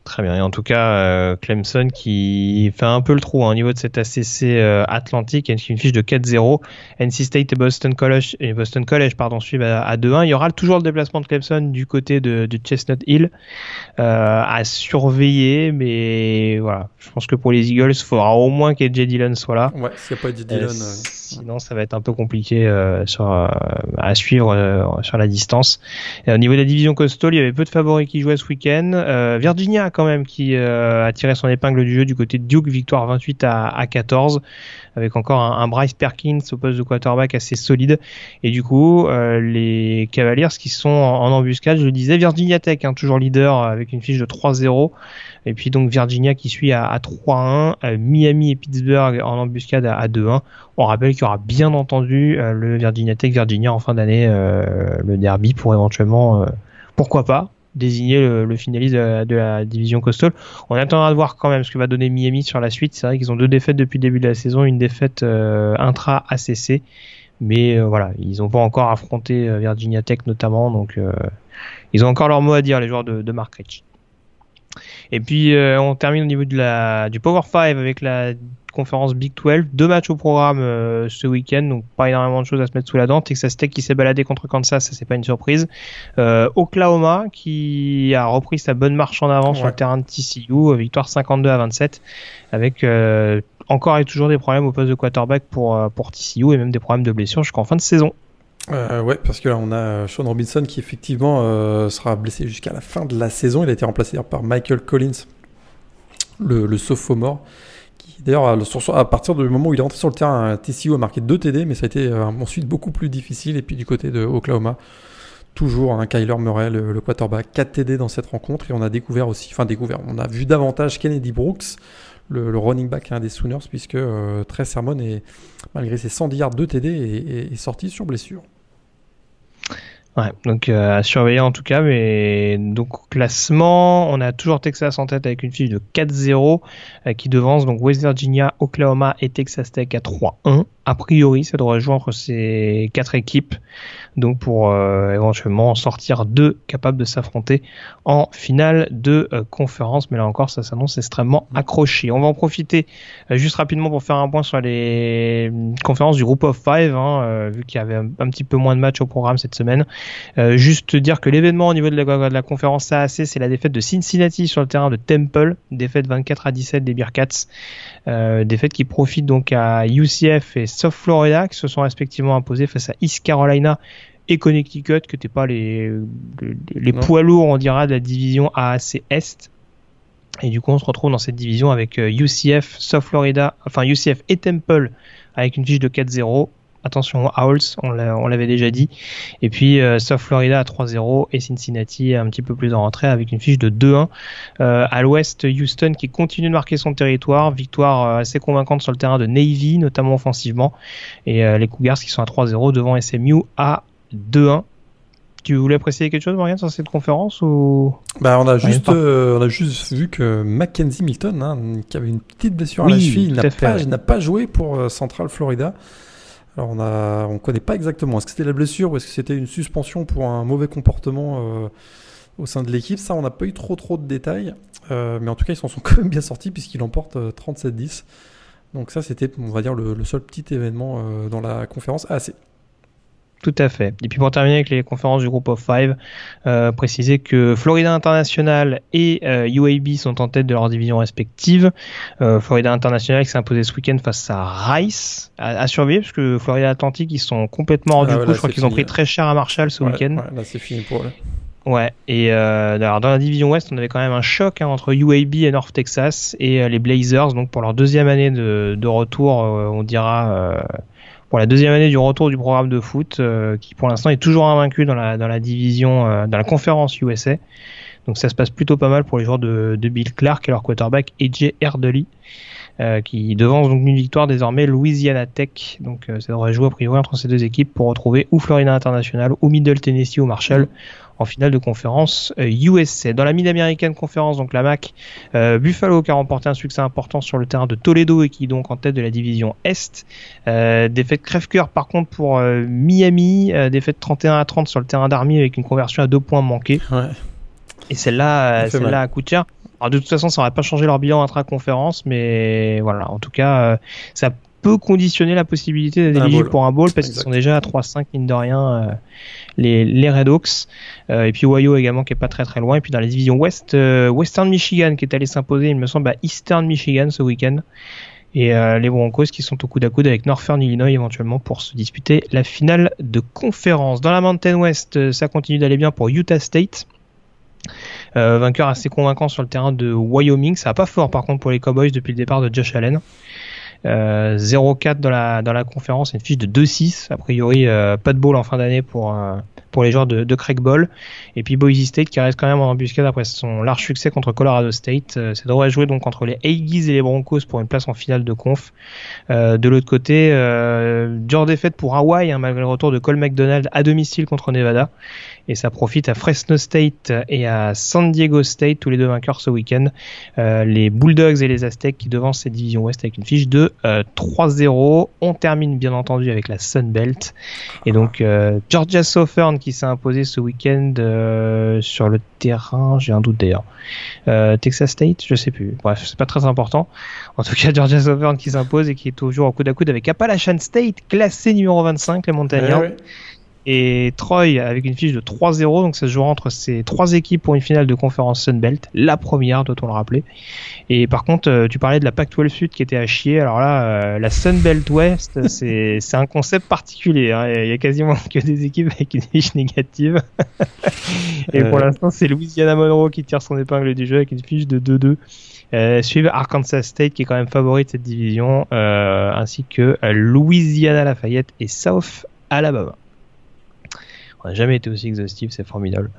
Très bien. Et en tout cas, euh, Clemson qui fait un peu le trou hein, au niveau de cet ACC euh, Atlantique, une fiche de 4-0. NC State et Boston College, et Boston College pardon, suivent à, 2-1. Il y aura toujours le déplacement de Clemson du côté de, Chestnut Hill euh, à surveiller, mais voilà. Je pense que pour les Eagles, il faudra au moins qu'Edge Dillon soit là. Ouais, s'il n'y a pas Edge Dillon. Sinon, ça va être un peu compliqué sur, à suivre sur la distance. Et au niveau de la division coastal, il y avait peu de favoris qui jouaient ce week-end. Virginia quand même qui euh, a tiré son épingle du jeu du côté de Duke, victoire 28 à, 14, avec encore un, Bryce Perkins au poste de quarterback assez solide. Et du coup, euh, les Cavaliers qui sont en, embuscade, je le disais, Virginia Tech, hein, toujours leader avec une fiche de 3-0. Et puis donc Virginia qui suit à, 3-1, euh, Miami et Pittsburgh en embuscade à, 2-1. On rappelle qu'il y aura bien entendu le Virginia Tech Virginia en fin d'année, le derby pour éventuellement, pourquoi pas, désigner le, finaliste de la, division Coastal. On attendra de voir quand même ce que va donner Miami sur la suite. C'est vrai qu'ils ont deux défaites depuis le début de la saison, une défaite euh, intra ACC, mais euh, voilà, ils n'ont pas encore affronté euh, Virginia Tech notamment, donc ils ont encore leur mot à dire les joueurs de, de Mark Rich. Et puis on termine au niveau de la, du Power 5 avec la conférence Big 12. Deux matchs au programme euh, ce week-end, donc pas énormément de choses à se mettre sous la dent. Texas Tech qui s'est baladé contre Kansas, ça c'est pas une surprise. Euh, Oklahoma qui a repris sa bonne marche en avant sur le terrain de TCU, victoire 52 à 27, avec euh, encore et toujours des problèmes au poste de quarterback pour, pour TCU et même des problèmes de blessure jusqu'en fin de saison. Euh, ouais, parce que là, on a Sean Robinson qui effectivement sera blessé jusqu'à la fin de la saison. Il a été remplacé par Michael Collins, le, le sophomore. D'ailleurs, à partir du moment où il est rentré sur le terrain, TCU a marqué 2 TD, mais ça a été euh, ensuite beaucoup plus difficile. Et puis du côté de Oklahoma, toujours un Kyler Murray, le, quarterback, 4 TD dans cette rencontre. Et on a découvert aussi, enfin découvert, on a vu davantage Kennedy Brooks, le, running back des Sooners, puisque euh, Trey Sermon, est, malgré ses 110 yards, 2 TD, est sorti sur blessure. Ouais, donc euh, à surveiller en tout cas, mais donc au classement, on a toujours Texas en tête avec une fiche de 4-0 euh, qui devance donc West Virginia, Oklahoma et Texas Tech à 3-1. A priori, ça devrait jouer entre ces quatre équipes donc pour euh, éventuellement en sortir deux capables de s'affronter en finale de euh, conférence. Mais là encore, ça s'annonce extrêmement mm. accroché. On va en profiter euh, juste rapidement pour faire un point sur les conférences du groupe of five, hein, vu qu'il y avait un, petit peu moins de matchs au programme cette semaine. juste dire que l'événement au niveau de la, de la conférence AAC, c'est la défaite de Cincinnati sur le terrain de Temple, défaite 24 à 17 des Bearcats. Euh, défaite qui profite donc à UCF et South Florida qui se sont respectivement imposés face à East Carolina et Connecticut, que t'es pas les, les, poids lourds, on dira, de la division AAC Est. Et du coup, on se retrouve dans cette division avec UCF, euh, South Florida, enfin UCF et Temple avec une fiche de 4-0 attention Owls, on l'avait déjà dit. Et puis euh, South Florida à 3-0 et Cincinnati un petit peu plus en rentrée avec une fiche de 2-1. Euh, à l'ouest, Houston qui continue de marquer son territoire, victoire euh, assez convaincante sur le terrain de Navy, notamment offensivement. Et les Cougars qui sont à 3-0 devant SMU à 2-1. Tu voulais préciser quelque chose, Morgan, sur cette conférence ou? Bah, on a juste, on a juste vu que Mackenzie Milton, hein, qui avait une petite blessure à la cheville, n'a pas, pas, joué pour Central Florida. Alors on a, on connaît pas exactement. Est-ce que c'était la blessure ou est-ce que c'était une suspension pour un mauvais comportement euh, au sein de l'équipe? Ça, on n'a pas eu trop trop de détails. Euh, mais en tout cas, ils s'en sont quand même bien sortis puisqu'ils emportent 37-10. Donc ça, c'était, on va dire, le, seul petit événement euh, dans la conférence AC. Tout à fait. Et puis pour terminer avec les conférences du groupe of five, euh, préciser que Florida International et euh, UAB sont en tête de leurs divisions respectives. Euh, Florida International qui s'est imposé ce week-end face à Rice, à, surveiller parce que Florida Atlantic ils sont complètement hors ah du coup. Je crois qu'ils ont pris très cher à Marshall ce week-end. Ouais, là c'est fini pour eux. Ouais, et euh, dans la division Ouest, on avait quand même un choc hein, entre UAB et North Texas et euh, les Blazers, donc pour leur deuxième année de, de retour, euh, on dira pour la deuxième année du retour du programme de foot, euh, qui pour l'instant est toujours invaincu dans la, division, euh, dans la conférence USA. Donc ça se passe plutôt pas mal pour les joueurs de, de Bill Clark et leur quarterback AJ Erdely. Euh, qui devance donc une victoire désormais Louisiana Tech. Donc ça devrait jouer a priori entre ces deux équipes pour retrouver ou Florida International ou Middle Tennessee ou Marshall en finale de conférence USC. Euh, Dans la Mid-American Conference, donc la MAC, euh, Buffalo qui a remporté un succès important sur le terrain de Toledo et qui est donc en tête de la division Est. Euh, défaite crève-cœur par contre pour Miami, défaite 31 à 30 sur le terrain d'Army avec une conversion à deux points manqués. Et celle-là, celle-là à cher. Alors de toute façon, ça n'aurait pas changé leur bilan intra-conférence, mais voilà, en tout cas, ça peut conditionner la possibilité d'être éligible pour un bowl parce qu'ils sont déjà à 3-5 mine de rien les, les Red Hawks. Euh, et puis Ohio également qui est pas très très loin. Et puis dans la division West, euh, Western Michigan qui est allé s'imposer, il me semble, à Eastern Michigan ce week-end. Et euh, les Broncos qui sont au coude à coude avec Northern Illinois éventuellement pour se disputer la finale de conférence. Dans la Mountain West, ça continue d'aller bien pour Utah State. Euh, vainqueur assez convaincant sur le terrain de Wyoming. Ça va pas fort par contre pour les Cowboys depuis le départ de Josh Allen. 0-4 euh, dans la, dans la conférence, une fiche de 2-6. A priori, euh, pas de ball en fin d'année pour, euh, pour les joueurs de, de, Craig Ball. Et puis Boise State qui reste quand même en embuscade après son large succès contre Colorado State. ça devrait jouer donc entre les Aggies et les Broncos pour une place en finale de conf. de l'autre côté, dure défaite pour Hawaii hein, malgré le retour de Cole McDonald à domicile contre Nevada et ça profite à Fresno State et à San Diego State, tous les deux vainqueurs ce week-end. Euh, les Bulldogs et les Aztecs qui devancent cette division Ouest avec une fiche de 3-0. Euh, On termine bien entendu avec la Sun Belt et donc euh, Georgia Southern qui qui s'est imposé ce week-end euh, sur le terrain, j'ai un doute d'ailleurs. Euh, Texas State, je sais plus. Bref, c'est pas très important. En tout cas, Georgia Southern qui s'impose et qui est toujours au coude à coude avec Appalachian State, classé numéro 25, les Montagnards. Et Troy avec une fiche de 3-0, donc ça se jouera entre ces trois équipes pour une finale de conférence Sunbelt, la première, doit-on le rappeler. Et par contre, euh, tu parlais de la Pac-12 Sud qui était à chier. Alors là, euh, la Sunbelt West, c'est c'est un concept particulier. hein. Il y a quasiment que des équipes avec une fiche négative. Et pour Euh. l'instant, c'est Louisiana Monroe qui tire son épingle du jeu avec une fiche de 2-2. Euh, suivent Arkansas State qui est quand même favori de cette division, euh, ainsi que Louisiana Lafayette et South Alabama. N'a jamais été aussi exhaustif, c'est formidable.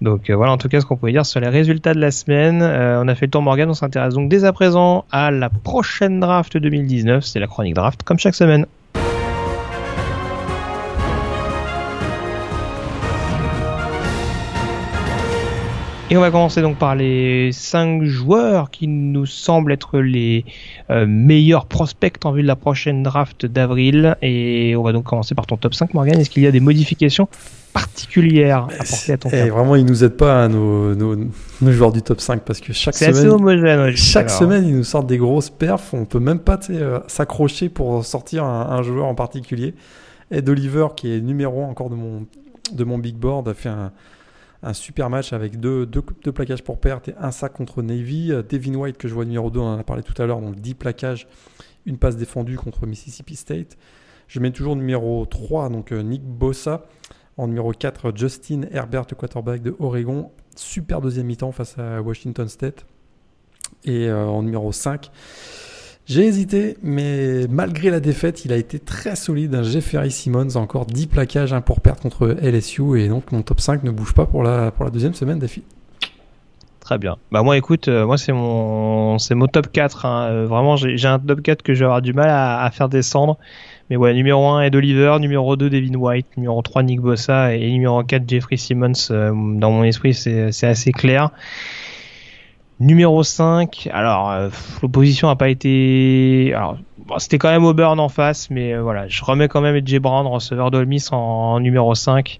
Donc euh, voilà en tout cas ce qu'on pouvait dire sur les résultats de la semaine. Euh, on a fait le tour Morgan, on s'intéresse donc dès à présent à la prochaine draft 2019, c'est la chronique draft comme chaque semaine. Et on va commencer donc par les 5 joueurs qui nous semblent être les euh, meilleurs prospects en vue de la prochaine draft d'avril. Et on va donc commencer par ton top 5, Morgan. Est-ce qu'il y a des modifications particulières à porter à ton Et top vraiment, ils nous aident pas, hein, nos, nos, nos joueurs du top 5, parce que chaque semaine, homogène. ouais, chaque semaine, ils nous sortent des grosses perfs. On peut même pas euh, s'accrocher pour sortir un, un joueur en particulier. Ed Oliver, qui est numéro 1 encore de mon, de mon big board, a fait un, un super match avec deux, deux, deux plaquages pour perte et un sac contre Navy. Euh, Devin White, que je vois numéro 2, on en a parlé tout à l'heure, donc 10 plaquages, une passe défendue contre Mississippi State. Je mets toujours numéro 3, donc euh, Nick Bossa. En numéro 4, Justin Herbert, quarterback de Oregon. Super deuxième mi-temps face à Washington State. Et euh, en numéro 5, j'ai hésité, mais malgré la défaite, il a été très solide. Un Jeffery Simmons, encore 10 plaquages pour perdre contre LSU. Et donc mon top 5 ne bouge pas pour la, deuxième semaine d'affilée. Très bien. Bah moi écoute, euh, moi c'est mon c'est mon top 4 hein. Euh, vraiment j'ai un top 4 que je vais avoir du mal à, faire descendre. Mais ouais, numéro 1 Ed Oliver, numéro 2 Devin White, numéro 3 Nick Bossa et numéro 4 Jeffrey Simmons euh, dans mon esprit c'est assez clair. Numéro 5, alors euh, l'opposition a pas été alors bon, c'était quand même Auburn en face mais euh, voilà, je remets quand même Edge Brown receveur d'Olmis en, en numéro 5.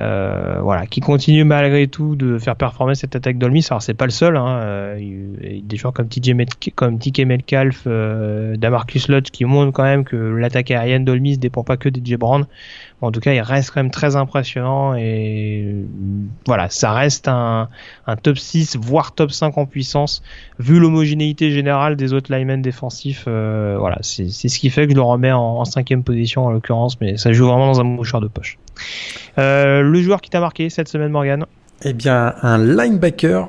Euh, voilà, qui continue malgré tout de faire performer cette attaque d'Olmis. Alors c'est pas le seul, hein, euh, il y a des joueurs comme TJ Met- comme Metcalf, euh, Damarcus Lodge qui montrent quand même que l'attaque aérienne d'Olmis dépend pas que d'Edge Brown. Bon, en tout cas, il reste quand même très impressionnant et euh, voilà, ça reste un, un top 6 voire top 5 en puissance vu l'homogénéité générale des autres linemen défensifs. euh, voilà, c'est c'est ce qui fait que je le remets en, en cinquième position en l'occurrence, mais ça joue vraiment dans un mouchoir de poche. Euh, le joueur qui t'a marqué cette semaine, Morgan Eh bien, un linebacker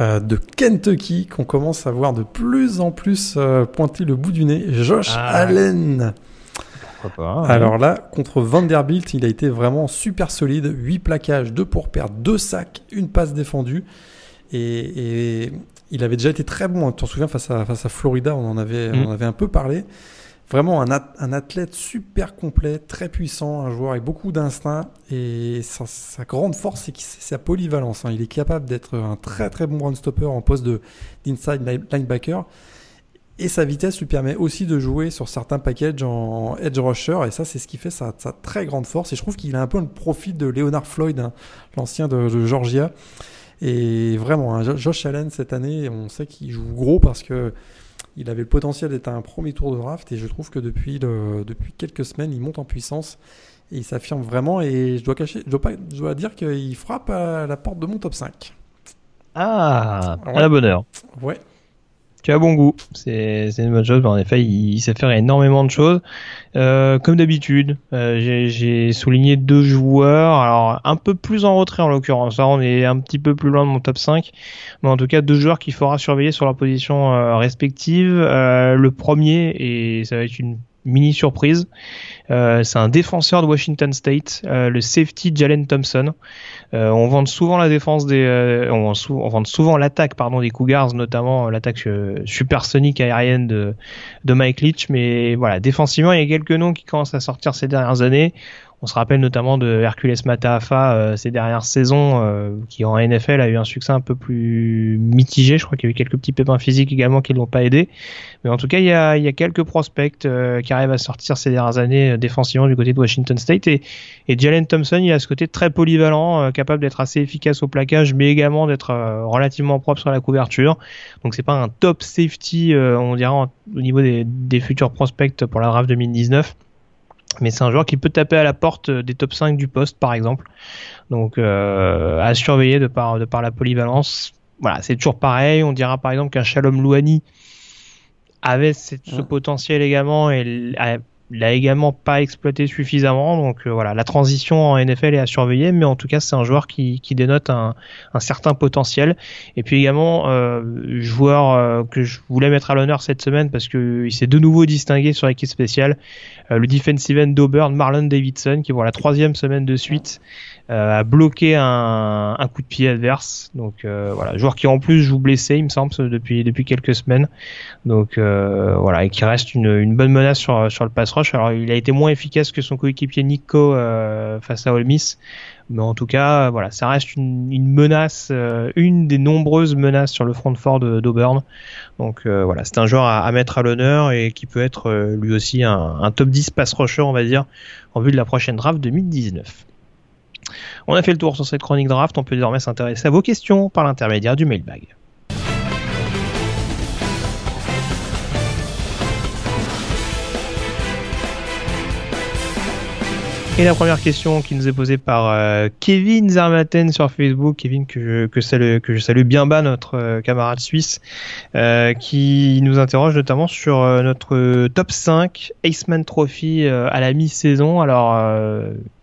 euh, de Kentucky qu'on commence à voir de plus en plus euh, pointer le bout du nez, Josh Ah. Allen. Pas hein. Alors là, contre Vanderbilt, il a été vraiment super solide. 8 plaquages, 2 pour perdre, 2 sacs, une passe défendue. Et, et il avait déjà été très bon. hein. Tu t'en souviens, face à, face à Florida, on en avait, Mm. on en avait un peu parlé. Vraiment un, un athlète super complet, très puissant, un joueur avec beaucoup d'instinct. Et sa, grande force, c'est sa polyvalence. hein. Il est capable d'être un très très bon run stopper en poste de- d'inside line- linebacker. Et sa vitesse lui permet aussi de jouer sur certains packages en edge rusher. Et ça, c'est ce qui fait sa, très grande force. Et je trouve qu'il a un peu le profil de Leonard Floyd, hein, l'ancien de, Georgia. Et vraiment, hein, Jo- Josh Allen, cette année, on sait qu'il joue gros parce que il avait le potentiel d'être un premier tour de draft. Et je trouve que depuis, le- depuis quelques semaines, il monte en puissance. Et il s'affirme vraiment. Et je dois, cacher, je dois, pas, je dois dire qu'il frappe à la porte de mon top 5. Ah, Ouais. à la bonne heure. Ouais. Tu as bon goût, c'est une bonne chose. En effet, il, il sait faire énormément de choses. Euh, comme d'habitude, euh, j'ai- souligné deux joueurs, alors un peu plus en retrait en l'occurrence. On est un petit peu plus loin de mon top 5, mais en tout cas deux joueurs qu'il faudra surveiller sur leur position euh, respective. Euh, le premier, et ça va être une mini surprise, euh, c'est un défenseur de Washington State, euh, le safety Jalen Thompson. Euh, on vante souvent la défense des, euh, on, on souvent l'attaque pardon des Cougars, notamment euh, l'attaque supersonique aérienne de, de Mike Leach. Mais voilà, défensivement, il y a quelques noms qui commencent à sortir ces dernières années. On se rappelle notamment de Hercules Mataafa euh, ces dernières saisons, euh, qui en NFL a eu un succès un peu plus mitigé. Je crois qu'il y a eu quelques petits pépins physiques également qui ne l'ont pas aidé. Mais en tout cas, il y a, quelques prospects euh, qui arrivent à sortir ces dernières années défensivement du côté de Washington State. Et, et Jalen Thompson, il a ce côté très polyvalent, capable d'être assez efficace au plaquage, mais également d'être relativement propre sur la couverture. Donc c'est pas un top safety, on dirait au niveau des, des futurs prospects pour la draft 2019 mais c'est un joueur qui peut taper à la porte des top 5 du poste par exemple. Donc euh, à surveiller de par, de par la polyvalence. Voilà, c'est toujours pareil. On dira par exemple qu'un Shalom Louani avait ce potentiel également et l'a également pas exploité suffisamment. Donc euh, voilà, la transition en NFL est à surveiller, mais en tout cas c'est un joueur qui, qui dénote un, un, certain potentiel. Et puis également euh, joueur euh, que je voulais mettre à l'honneur cette semaine parce que il s'est de nouveau distingué sur l'équipe spéciale, euh, le defensive end d'Auburn, Marlon Davidson, qui pour la troisième semaine de suite a bloqué un, un, coup de pied adverse. Donc euh, voilà, joueur qui en plus joue blessé, il me semble, depuis depuis quelques semaines. Donc euh, voilà, et qui reste une, une, bonne menace sur sur le pass rush. Alors il a été moins efficace que son coéquipier Nico face à Ole Miss, mais en tout cas voilà, ça reste une, une menace, une des nombreuses menaces sur le front fort d'Auburn. Donc voilà, c'est un joueur à, à mettre à l'honneur et qui peut être lui aussi un, un top 10 pass rusher, on va dire, en vue de la prochaine draft 2019. On a fait le tour sur cette chronique draft, on peut désormais s'intéresser à vos questions par l'intermédiaire du mailbag. Et la première question qui nous est posée par euh, Kevin Zermaten sur Facebook, Kevin que je, que salue, je salue bien bas, notre euh, camarade suisse, euh, qui nous interroge notamment sur notre top 5 Aceman Trophy à la mi-saison. Alors,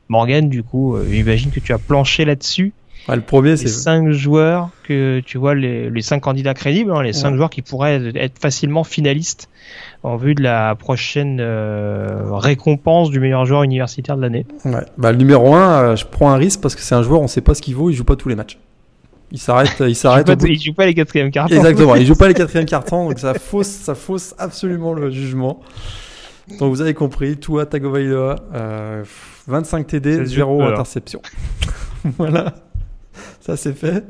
Morgan, du coup, euh, j'imagine que tu as planché là-dessus. le premier, c'est cinq joueurs que tu vois les, les cinq candidats crédibles, hein, les cinq joueurs qui pourraient être facilement finalistes en vue de la prochaine euh, récompense du meilleur joueur universitaire de l'année. Ouais. Bah, le numéro 1, euh, je prends un risque parce que c'est un joueur, on sait pas ce qu'il vaut, il joue pas tous les matchs. Il s'arrête, il s'arrête. il, joue pas les quatrièmes cartons. Exactement, il joue pas les quatrièmes cartons, donc ça fausse, ça fausse absolument le jugement. Donc vous avez compris, Tua Tagovailoa, euh, 25 TD, 0 interception. voilà, ça c'est fait.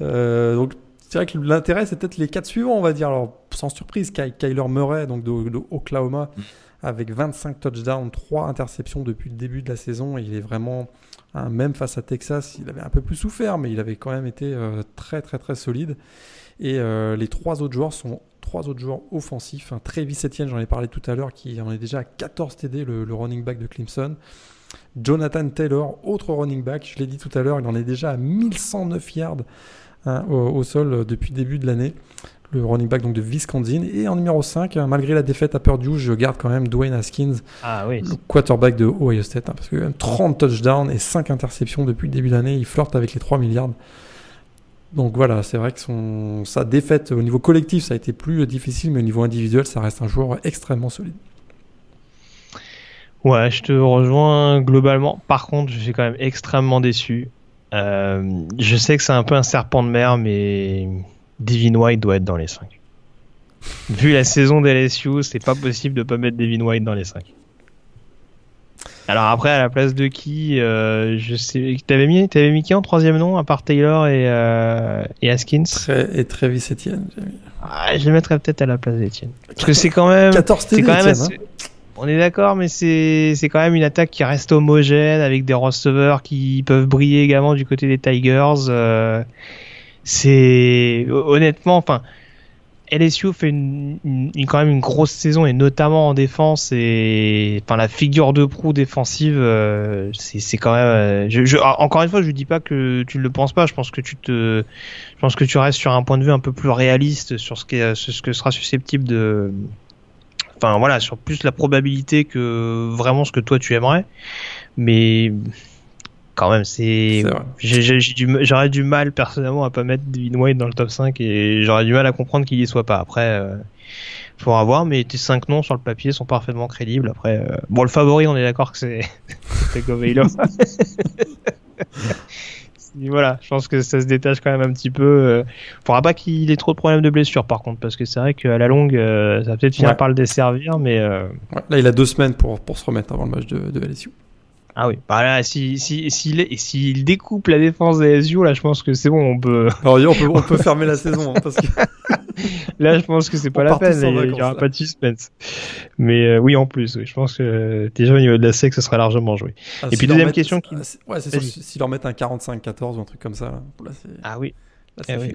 Euh, donc c'est vrai que l'intérêt c'est peut-être les quatre suivants, on va dire. Alors sans surprise, Kyler Murray, donc de, Oklahoma, mm. avec 25 touchdowns, 3 interceptions depuis le début de la saison. il est vraiment, hein, même face à Texas, il avait un peu plus souffert, mais il avait quand même été euh, très très très solide. Et euh, les trois autres joueurs sont trois autres joueurs offensifs. Un Travis Etienne, j'en ai parlé tout à l'heure, qui en est déjà à 14 TD, le, running back de Clemson. Jonathan Taylor, autre running back, je l'ai dit tout à l'heure, il en est déjà à 1109 yards hein, au, sol euh, depuis le début de l'année. Le running back donc de Wisconsin. Et en numéro 5, hein, malgré la défaite à Purdue, je garde quand même Dwayne Haskins, ah, oui. le quarterback de Ohio State, hein, parce que 30 touchdowns et 5 interceptions depuis le début de l'année. Il flirte avec les 3 milliards. Donc voilà, c'est vrai que son, sa défaite au niveau collectif, ça a été plus difficile, mais au niveau individuel, ça reste un joueur extrêmement solide. Ouais, je te rejoins globalement. Par contre, je suis quand même extrêmement déçu. Euh, je sais que c'est un peu un serpent de mer, mais Devin White doit être dans les 5. Vu la saison d'LSU, c'est pas possible de pas mettre Devin White dans les 5. Alors après, à la place de qui euh, Je sais. T'avais mis, t'avais mis qui en troisième nom à part Taylor et, euh, et Haskins? Et Travis Etienne. Ah, je le mettrais peut-être à la place d'Etienne. Parce que c'est quand même. 14 c'est quand même assez... Hein. On est d'accord, mais c'est quand même une attaque qui reste homogène avec des receveurs qui peuvent briller également du côté des Tigers. Euh, c'est honnêtement, enfin LSU fait quand même une grosse saison et notamment en défense et enfin la figure de proue défensive euh, c'est quand même euh, encore une fois je dis pas que tu ne le penses pas je pense que tu te je pense que tu restes sur un point de vue un peu plus réaliste sur ce ce que sera susceptible de enfin voilà sur plus la probabilité que vraiment ce que toi tu aimerais mais quand même, c'est. J'aurais du, mal personnellement à pas mettre Devin White dans le top 5 et j'aurais du mal à comprendre qu'il y soit pas. Après, euh, faudra voir, mais tes 5 noms sur le papier sont parfaitement crédibles. Après, euh, bon, le favori, on est d'accord que c'est. voilà, je pense que ça se détache quand même un petit peu. Euh. Faudra pas qu'il ait trop de problèmes de blessure par contre, parce que c'est vrai qu'à la longue, euh, ça va peut-être finir par le desservir, mais. Là, il a deux semaines pour, pour se remettre avant le match de, de LSU. Ah oui, bah là, s'il si, si, si, découpe la défense des SU, là, je pense que c'est bon, on peut... Alors, on peut, on peut fermer la saison, hein, parce que... là, je pense que c'est pas On la peine. Il y vacances, aura pas de suspense. Mais euh, oui, en plus, oui, je pense que euh, déjà au niveau de la SEC, ça sera largement joué. Ah, Et puis, s'ils deuxième mettent- question qui- Ouais, c'est. Vas-y. si- S'ils leur mettent un 45-14 ou un truc comme ça, là, là, Ah oui, là, c'est Eh oui.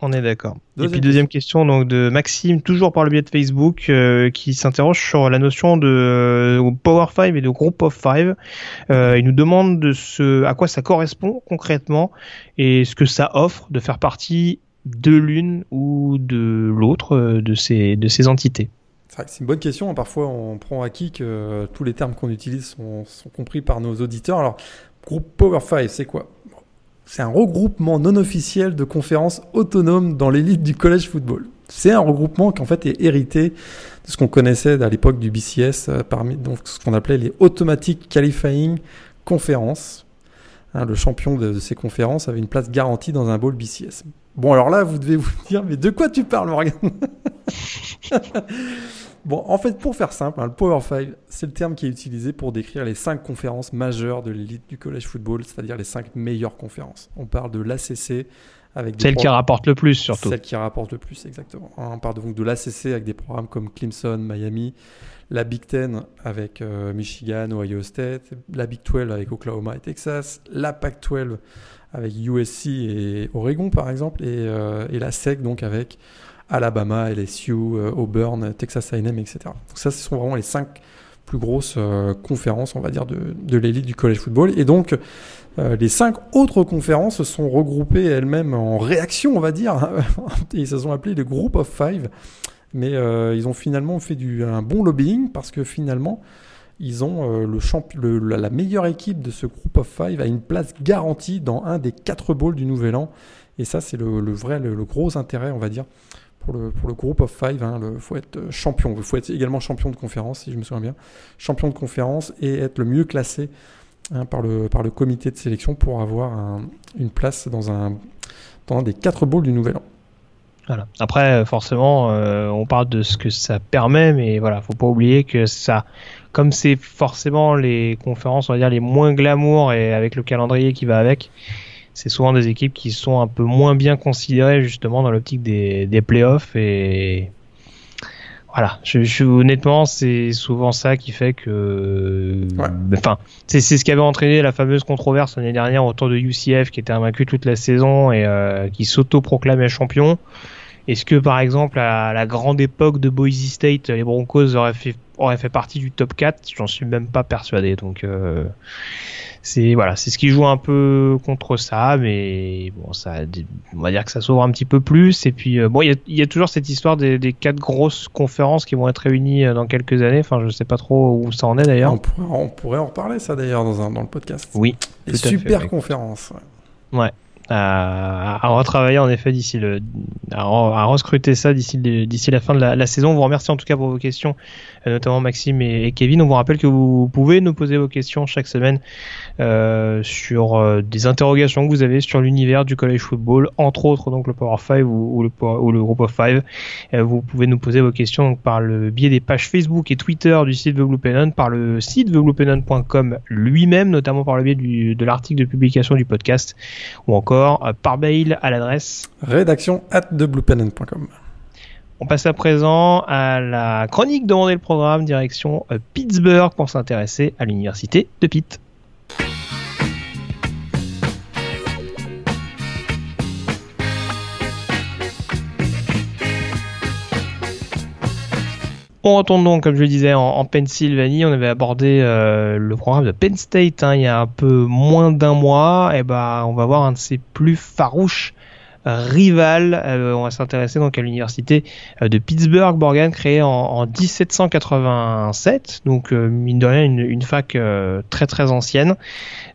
on est d'accord. Et puis deuxième question donc de Maxime, toujours par le biais de Facebook, euh, qui s'interroge sur la notion de euh, Power 5 et de Group of 5. Euh, il nous demande de ce, à quoi ça correspond concrètement et ce que ça offre de faire partie de l'une ou de l'autre euh, de ces, de ces entités. C'est une bonne question. Parfois, on prend acquis que euh, tous les termes qu'on utilise sont, compris par nos auditeurs. Alors, groupe Power 5, c'est quoi? C'est un regroupement non officiel de conférences autonomes dans l'élite du collège football. C'est un regroupement qui en fait est hérité de ce qu'on connaissait à l'époque du BCS, euh, parmi donc ce qu'on appelait les Automatic Qualifying Conferences. Hein, le champion de, de ces conférences avait une place garantie dans un bowl BCS. Bon, alors là, vous devez vous dire, mais de quoi tu parles, Morgan Bon, en fait, pour faire simple, hein, le Power 5, c'est le terme qui est utilisé pour décrire les cinq conférences majeures de l'élite du collège football, c'est-à-dire les cinq meilleures conférences. On parle de l'ACC avec des Celle qui rapporte le plus surtout. Celle qui rapporte le plus, exactement. Hein, On parle donc de l'ACC avec des programmes comme Clemson, Miami, la Big Ten avec euh, Michigan, Ohio State, la Big 12 avec Oklahoma et Texas, la Pac 12 avec USC et Oregon par exemple, et, euh, la SEC donc avec Alabama, LSU, euh, Auburn, Texas A&M, etc. Donc ça, ce sont vraiment les cinq plus grosses conférences, on va dire, de, l'élite du college football. Et donc, les cinq autres conférences se sont regroupées elles-mêmes en réaction, on va dire, et se sont appelées les Group of Five. Mais euh, ils ont finalement fait du, un bon lobbying parce que finalement, ils ont euh, la, meilleure équipe de ce Group of Five a une place garantie dans un des quatre bowls du Nouvel An. Et ça, c'est le, vrai, le, gros intérêt, on va dire, pour le, pour le Group of Five. Il faut être euh, champion. Il faut être également champion de conférence, si je me souviens bien. Champion de conférence et être le mieux classé hein, par, le, par le comité de sélection pour avoir un- une place dans un, dans un des quatre bowls du Nouvel An. Voilà. Après, forcément, euh, on parle de ce que ça permet, mais voilà, faut pas oublier que ça, comme c'est forcément les conférences, on va dire les moins glamour et avec le calendrier qui va avec, c'est souvent des équipes qui sont un peu moins bien considérées justement dans l'optique des, des playoffs et voilà. Je, je- honnêtement, c'est souvent ça qui fait que, Ouais. enfin, c'est c'est ce qui avait entraîné la fameuse controverse l'année dernière autour de UCF qui était invaincu toute la saison et euh, qui s'auto-proclamait champion. Est-ce que par exemple à la grande époque de Boise State, les Broncos auraient fait, auraient fait partie du top 4 J'en suis même pas persuadé. Donc euh, c'est voilà, c'est ce qui joue un peu contre ça, mais bon, ça, on va dire que ça s'ouvre un petit peu plus. Et puis euh, bon, il y a, il y a toujours cette histoire des, des quatre grosses conférences qui vont être réunies euh, dans quelques années. Enfin, je sais pas trop où ça en est d'ailleurs. On pourrait, on pourrait en reparler, ça d'ailleurs, dans, un- dans le podcast. Oui, Les fait, super ouais. conférences. ouais. Ouais. À, retravailler en effet d'ici le à, à rescruter ça d'ici d'ici la fin de la, saison. On vous remercie en tout cas pour vos questions, notamment Maxime et, Kevin. On vous rappelle que vous pouvez nous poser vos questions chaque semaine euh, sur euh, des interrogations que vous avez sur l'univers du college football, entre autres donc le Power 5 ou, le, ou le Group of 5. Euh, vous pouvez nous poser vos questions par le biais des pages Facebook et Twitter du site The Blue Pennon, par le site thebluepennon.com lui-même, notamment par le biais de l'article de publication du podcast, ou encore euh, par mail à l'adresse. Rédaction at thebluepennon.com. On passe à présent à la chronique demandée le programme, direction euh, Pittsburgh pour s'intéresser à l'université de Pitt. On retourne donc, comme je le disais, en, en Pennsylvanie. On avait abordé euh, le programme de Penn State hein, il y a un peu moins d'un mois. Et ben, on va voir un de ses plus farouches rivales. Euh, on va s'intéresser donc à l'université euh, de Pittsburgh, Morgan, créée en, en 1787. Donc, euh, mine de rien, une, fac euh, très très ancienne,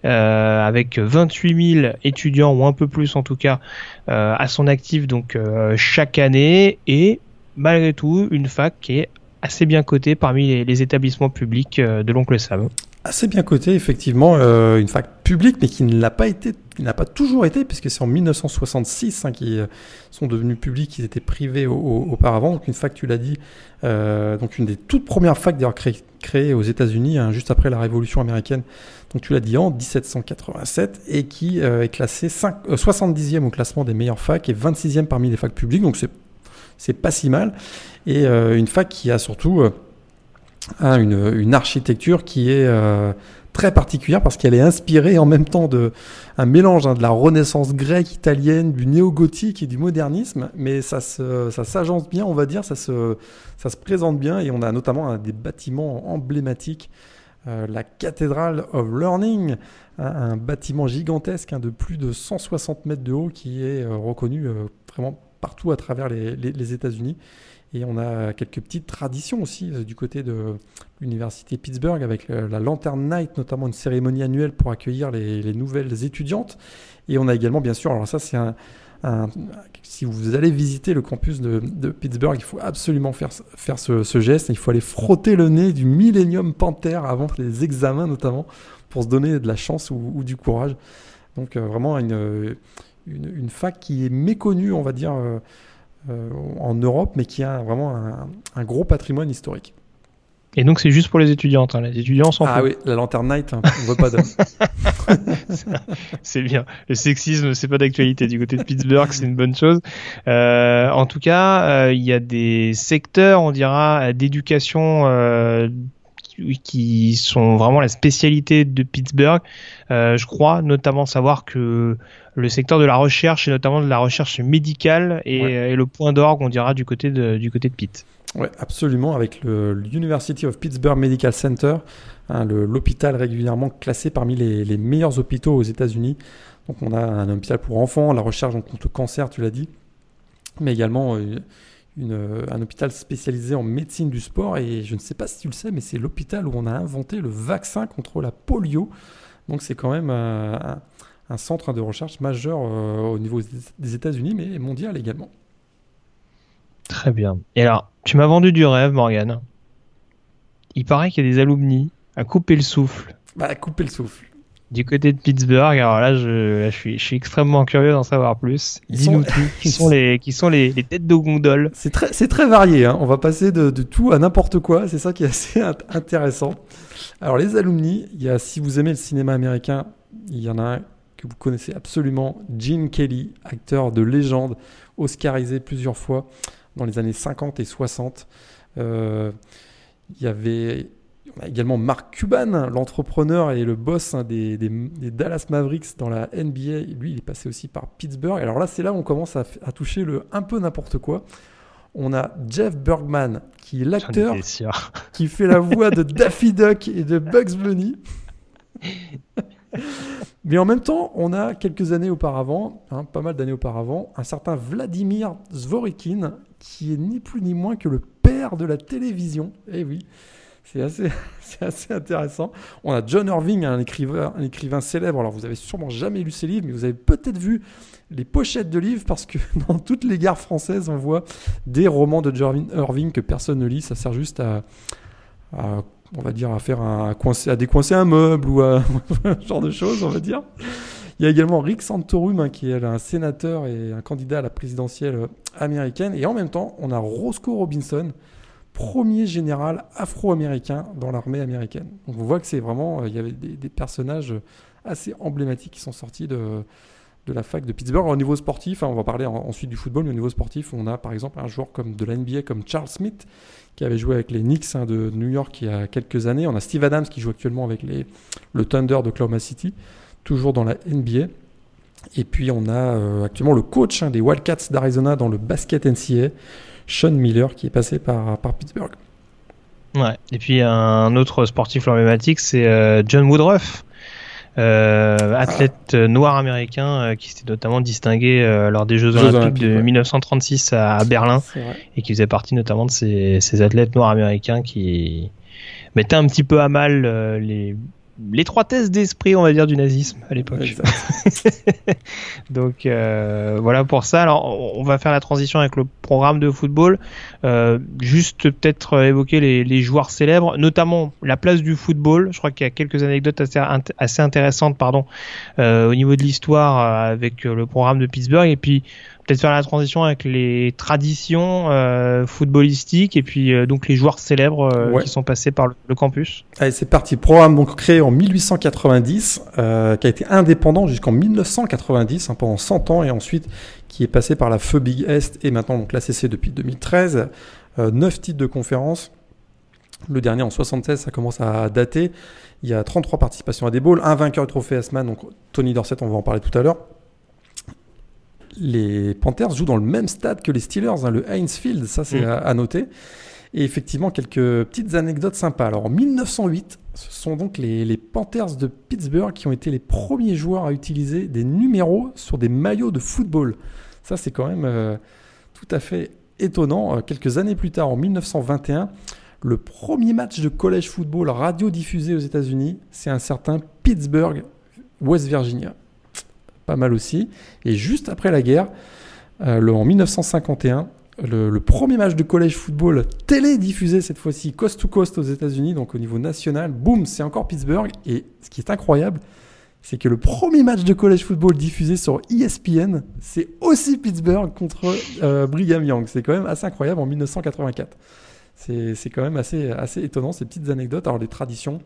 avec 28 000 étudiants ou un peu plus en tout cas à son actif donc chaque année et malgré tout une fac qui est assez bien cotée parmi les, les établissements publics de l'oncle Sam. Assez bien coté, effectivement, euh, une fac publique, mais qui ne l'a pas été, qui n'a pas toujours été, puisque c'est en 1966 hein, qu'ils euh, sont devenus publics, ils étaient privés au- au- auparavant. Donc une fac, tu l'as dit, euh, donc une des toutes premières facs d'ailleurs créées aux États-Unis, hein, juste après la Révolution américaine. Donc tu l'as dit en 1787 et qui euh, est classée cinq- euh, 70e au classement des meilleures facs et 26e parmi les facs publiques. Donc c'est c'est pas si mal. Et une fac qui a surtout une, architecture qui est très particulière parce qu'elle est inspirée en même temps de un mélange hein, de la renaissance grecque, italienne, du néo-gothique et du modernisme, mais ça ça s'agence bien, on va dire, ça se, ça se présente bien. Et on a notamment des bâtiments emblématiques, euh, la Cathedral of Learning, un, bâtiment gigantesque hein, de plus de 160 mètres de haut qui est euh, reconnu euh, vraiment partout à travers les États-Unis et on a quelques petites traditions aussi euh, du côté de l'université Pittsburgh avec euh, la Lantern Night, notamment une cérémonie annuelle pour accueillir les, nouvelles étudiantes. Et on a également, bien sûr, alors ça c'est un, si vous allez visiter le campus de, Pittsburgh, il faut absolument faire, faire ce, geste. Il faut aller frotter le nez du Millennium Panther avant les examens, notamment, pour se donner de la chance ou, du courage. Donc, euh, vraiment une, une, fac qui est méconnue, on va dire. En Europe, mais qui a vraiment un, gros patrimoine historique. Et donc c'est juste pour les étudiantes, hein. les étudiants sont Ah oui, la lanterne night, hein. on veut pas d'hommes. c'est bien. Le sexisme, c'est pas d'actualité du côté de Pittsburgh, c'est une bonne chose. Euh, en tout cas, euh, il y a des secteurs, on dira, d'éducation euh, qui sont vraiment la spécialité de Pittsburgh. Euh, je crois notamment savoir que le secteur de la recherche et notamment de la recherche médicale est, le point d'orgue, on dira, du côté de, du côté de Pitt. Oui, absolument, avec l'University of Pittsburgh Medical Center, hein, l'hôpital régulièrement classé parmi les, meilleurs hôpitaux aux États-Unis. Donc on a un hôpital pour enfants, la recherche contre le cancer, tu l'as dit, mais également euh, un hôpital spécialisé en médecine du sport. Et je ne sais pas si tu le sais, mais c'est l'hôpital où on a inventé le vaccin contre la polio. Donc c'est quand même euh, un, centre de recherche majeur euh, au niveau des États-Unis, mais mondial également. Très bien. Et alors, tu m'as vendu du rêve, Morgan. Il paraît qu'il y a des alumni à couper le souffle. Bah, à couper le souffle du côté de Pittsburgh. Alors là, je, je, suis, extrêmement curieux d'en savoir plus. Dis-nous tout. Qui sont les, qui sont les, têtes de gondole C'est très, c'est très varié. Hein. On va passer de, tout à n'importe quoi. C'est ça qui est assez intéressant. Alors les alumni, il y a, si vous aimez le cinéma américain, il y en a un que vous connaissez absolument, Gene Kelly, acteur de légende, oscarisé plusieurs fois dans les années 50 et 60. Euh, il y avait on a également Mark Cuban, l'entrepreneur et le boss hein, des, Dallas Mavericks dans la NBA. Lui, il est passé aussi par Pittsburgh. Alors là, c'est là où on commence à, toucher le un peu n'importe quoi. On a Jeff Bergman, qui est l'acteur qui fait la voix de Daffy Duck et de Bugs Bunny. Mais en même temps, on a quelques années auparavant, hein, pas mal d'années auparavant, un certain Vladimir Zvorikin, qui est ni plus ni moins que le père de la télévision. Eh oui, c'est assez, assez, intéressant. On a John Irving, un écrivain, un écrivain célèbre. Alors, vous avez sûrement jamais lu ses livres, mais vous avez peut-être vu les pochettes de livres parce que dans toutes les gares françaises, on voit des romans de John Irving que personne ne lit. Ça sert juste à, on va dire, à faire un à décoincer un meuble ou à genre de choses, on va dire. Il y a également Rick Santorum, hein, qui est un sénateur et un candidat à la présidentielle américaine. Et en même temps, on a Roscoe Robinson, premier général afro-américain dans l'armée américaine. Donc on voit que c'est vraiment, euh, il y avait des, personnages assez emblématiques qui sont sortis de, de la fac de Pittsburgh. Au niveau sportif, hein, on va parler ensuite du football, mais au niveau sportif, on a par exemple un joueur comme de la NBA comme Charles Smith, qui avait joué avec les Knicks hein, de New York il y a quelques années. On a Steve Adams qui joue actuellement avec les, le Thunder de Oklahoma City, toujours dans la NBA. Et puis on a euh, actuellement le coach hein, des Wildcats d'Arizona dans le basket NCAA, Sean Miller qui est passé par, par Pittsburgh. Ouais. Et puis un autre sportif emblématique, c'est euh, John Woodruff, euh, athlète noir américain euh, qui s'était notamment distingué lors des Jeux, Olympiques, de 1936 à, Berlin et qui faisait partie notamment de ces, ces athlètes noirs américains qui mettaient un petit peu à mal les l'étroitesse d'esprit, on va dire, du nazisme à l'époque. Donc euh, voilà pour ça. Alors on va faire la transition avec le programme de football. Euh, juste peut-être évoquer les, joueurs célèbres, notamment la place du football. Je crois qu'il y a quelques anecdotes assez, assez intéressantes, pardon, euh, au niveau de l'histoire avec le programme de Pittsburgh. Et puis peut-être faire la transition avec les traditions euh, footballistiques et puis euh, donc les joueurs célèbres euh, qui sont passés par le, campus. Allez, c'est parti. Programme donc créé en 1890, qui a été indépendant jusqu'en 1990, hein, pendant 100 ans, et ensuite qui est passé par la Feu Big Est et maintenant donc l'ACC depuis 2013. 9 titres de conférence. Le dernier en 76, ça commence à dater. Il y a 33 participations à des bowls, un vainqueur du trophée Asman, donc Tony Dorset, on va en parler tout à l'heure. Les Panthers jouent dans le même stade que les Steelers, hein, le Heinz Field, ça c'est à, à, noter. Et effectivement, quelques petites anecdotes sympas. Alors en 1908, ce sont donc les, les, Panthers de Pittsburgh qui ont été les premiers joueurs à utiliser des numéros sur des maillots de football. Ça c'est quand même euh, tout à fait étonnant. Euh, quelques années plus tard, en 1921, le premier match de college football radio-diffusé aux États-Unis, c'est un certain Pittsburgh, West Virginia. Pas mal aussi. Et juste après la guerre, euh, en 1951, le, premier match de college football télé-diffusé cette fois-ci coast to coast aux États-Unis, donc au niveau national, boum, c'est encore Pittsburgh. Et ce qui est incroyable, c'est que le premier match de college football diffusé sur ESPN, c'est aussi Pittsburgh contre euh, Brigham Young. C'est quand même assez incroyable en 1984. C'est quand même assez, assez étonnant ces petites anecdotes. Alors les traditions,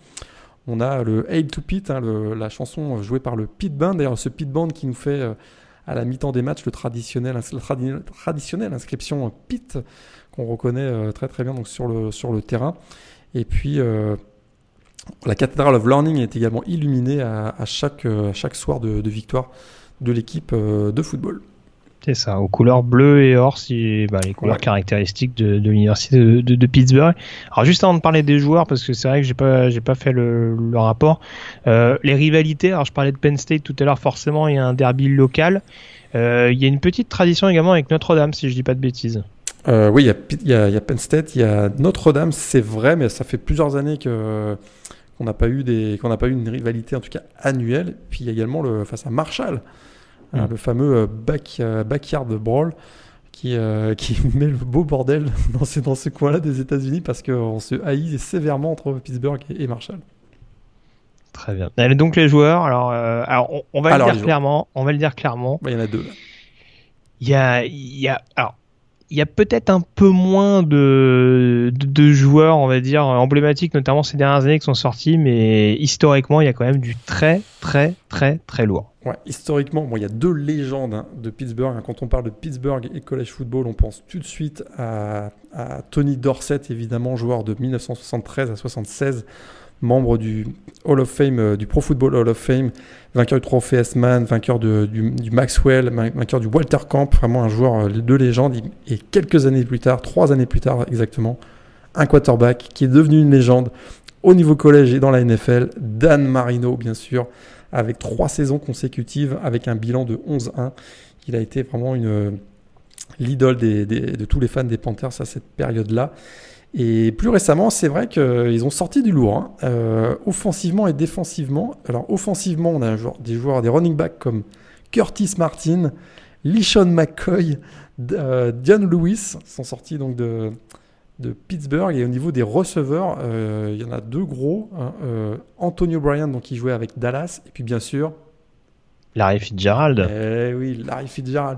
on a le Hail to Pit, hein, la chanson jouée par le Pit Band. D'ailleurs, ce Pit Band qui nous fait euh, à la mi-temps des matchs le traditionnel, inscription Pit qu'on reconnaît euh, très très bien donc, sur, le, terrain. Et puis euh, la Cathedral of Learning est également illuminée à, chaque, chaque soir de victoire de l'équipe de football. C'est ça, aux couleurs bleues et or, si, bah, les couleurs ouais. caractéristiques de, de l'université de, de, de, Pittsburgh. Alors juste avant de parler des joueurs, parce que c'est vrai que j'ai pas j'ai pas fait le, le rapport. Euh, les rivalités, alors je parlais de Penn State tout à l'heure, forcément il y a un derby local. Euh, il y a une petite tradition également avec Notre-Dame, si je dis pas de bêtises. Euh, oui, il y, a, y y Penn State, il y a Notre-Dame, c'est vrai, mais ça fait plusieurs années que qu'on n'a pas eu des qu'on n'a pas eu une rivalité en tout cas annuelle. Puis il y a également le face à Marshall. Mmh. le fameux back, backyard brawl qui, euh, qui met le beau bordel dans ce, dans ce coin-là des États-Unis parce qu'on se haït sévèrement entre Pittsburgh et, et, Marshall. Très bien. Allez, donc les joueurs, alors, euh, alors on, on, va alors, le dire clairement. On va le dire clairement. Il bah, y en a deux. Il y a, il y a, alors, il y a peut-être un peu moins de, de, joueurs, on va dire, emblématiques, notamment ces dernières années qui sont sortis, mais historiquement, il y a quand même du très, très, très, très lourd. Ouais, historiquement, bon, il y a deux légendes hein, de Pittsburgh. Hein. Quand on parle de Pittsburgh et college football, on pense tout de suite à, à Tony Dorsett, évidemment, joueur de 1973 à 76, membre du Hall of Fame, euh, du Pro Football Hall of Fame, vainqueur du trophée S-Man, vainqueur du, Maxwell, vainqueur du Walter Camp, vraiment un joueur euh, de légende. Et quelques années plus tard, trois années plus tard exactement, un quarterback qui est devenu une légende au niveau collège et dans la NFL, Dan Marino, bien sûr, avec trois saisons consécutives, avec un bilan de 11-1. Il a été vraiment une l'idole des, des, de tous les fans des Panthers à cette période-là. Et plus récemment, c'est vrai qu'ils ont sorti du lourd, hein, euh, offensivement et défensivement. Alors, offensivement, on a un joueur, des joueurs, des running backs comme Curtis Martin, Lishon McCoy, euh, Dion Lewis sont sortis donc de, de Pittsburgh. Et au niveau des receveurs, euh, il y en a deux gros. Hein, euh, Antonio Bryan, donc, qui jouait avec Dallas. Et puis, bien sûr... Larry Fitzgerald. Eh oui, Larry Fitzgerald.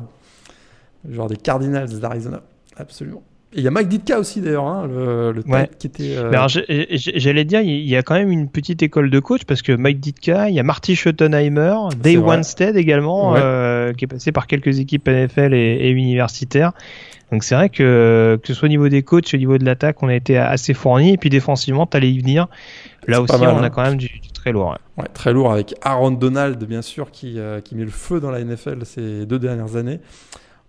Genre des Cardinals d'Arizona. Absolument. Et il y a Mike Ditka aussi d'ailleurs, hein, le, le ouais. qui était. Euh... J'allais dire, il y a quand même une petite école de coach parce que Mike Ditka, il y a Marty Schottenheimer, Dave Wanstead également, ouais. euh, qui est passé par quelques équipes NFL et, et universitaires. Donc c'est vrai que que ce soit au niveau des coachs, au niveau de l'attaque, on a été assez fourni. Et puis défensivement, t'allais y venir. Là aussi, mal, on hein. a quand même du, du très lourd. Ouais. ouais. très lourd avec Aaron Donald, bien sûr, qui, euh, qui met le feu dans la NFL ces deux dernières années.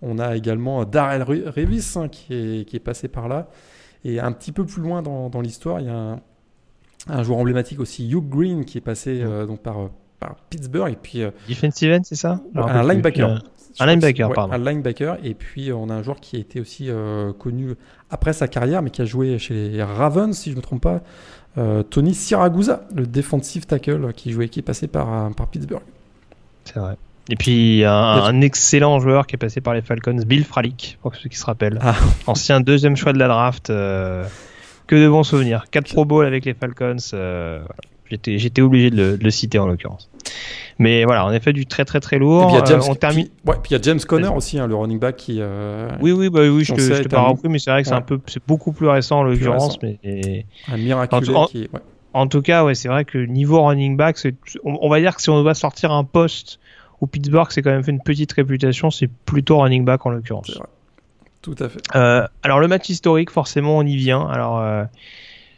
On a également Darrell Revis hein, qui, est, qui, est, passé par là. Et un petit peu plus loin dans, dans l'histoire, il y a un, un, joueur emblématique aussi, Hugh Green, qui est passé euh, donc par, par, Pittsburgh. Et puis, euh, Defensive end, c'est ça? Un linebacker. Euh, un linebacker, ouais, pardon. Un linebacker. Et puis, on a un joueur qui a été aussi euh, connu après sa carrière, mais qui a joué chez les Ravens, si je ne me trompe pas. Tony Siragusa, le defensive tackle qui jouait, qui est passé par, par Pittsburgh. C'est vrai. Et puis un, un, excellent joueur qui est passé par les Falcons, Bill Fralick, pour ceux qui se rappellent. Ah. Ancien deuxième choix de la draft. Euh, que de bons souvenirs. 4 Pro Bowl avec les Falcons. Euh, J'étais obligé de le, de le, citer en l'occurrence. Mais voilà, en effet, du très très très lourd. Et puis il y a James, euh, termine... puis, ouais, puis il y a James Conner aussi, hein, le running back qui. Euh, oui, oui, bah oui, je te, je te parle un... mais c'est vrai que c'est un peu, c'est beaucoup plus récent en l'occurrence. Mais un miraculeux en, qui. Ouais. En tout cas, ouais, c'est vrai que niveau running back, on, on, va dire que si on doit sortir un poste où Pittsburgh s'est quand même fait une petite réputation, c'est plutôt running back en l'occurrence. Tout à fait. Euh, alors le match historique, forcément, on y vient. Alors, euh,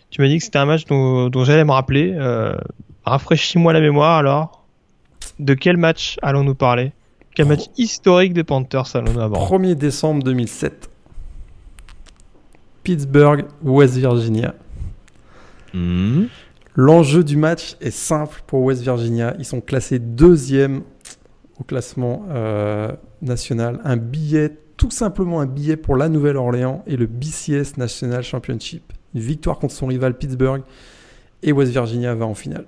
tu m'as dit que c'était un match dont, dont j'allais me rappeler. Euh, rafraîchis-moi la mémoire alors. De quel match allons-nous parler? Quel match historique des Panthers allons-nous aborder? 1er décembre 2007. Pittsburgh, West Virginia. Hmm. L'enjeu du match est simple pour West Virginia. Ils sont classés deuxième au classement euh, national. Un billet, tout simplement un billet pour la Nouvelle-Orléans et le BCS National Championship. Une victoire contre son rival Pittsburgh et West Virginia va en finale.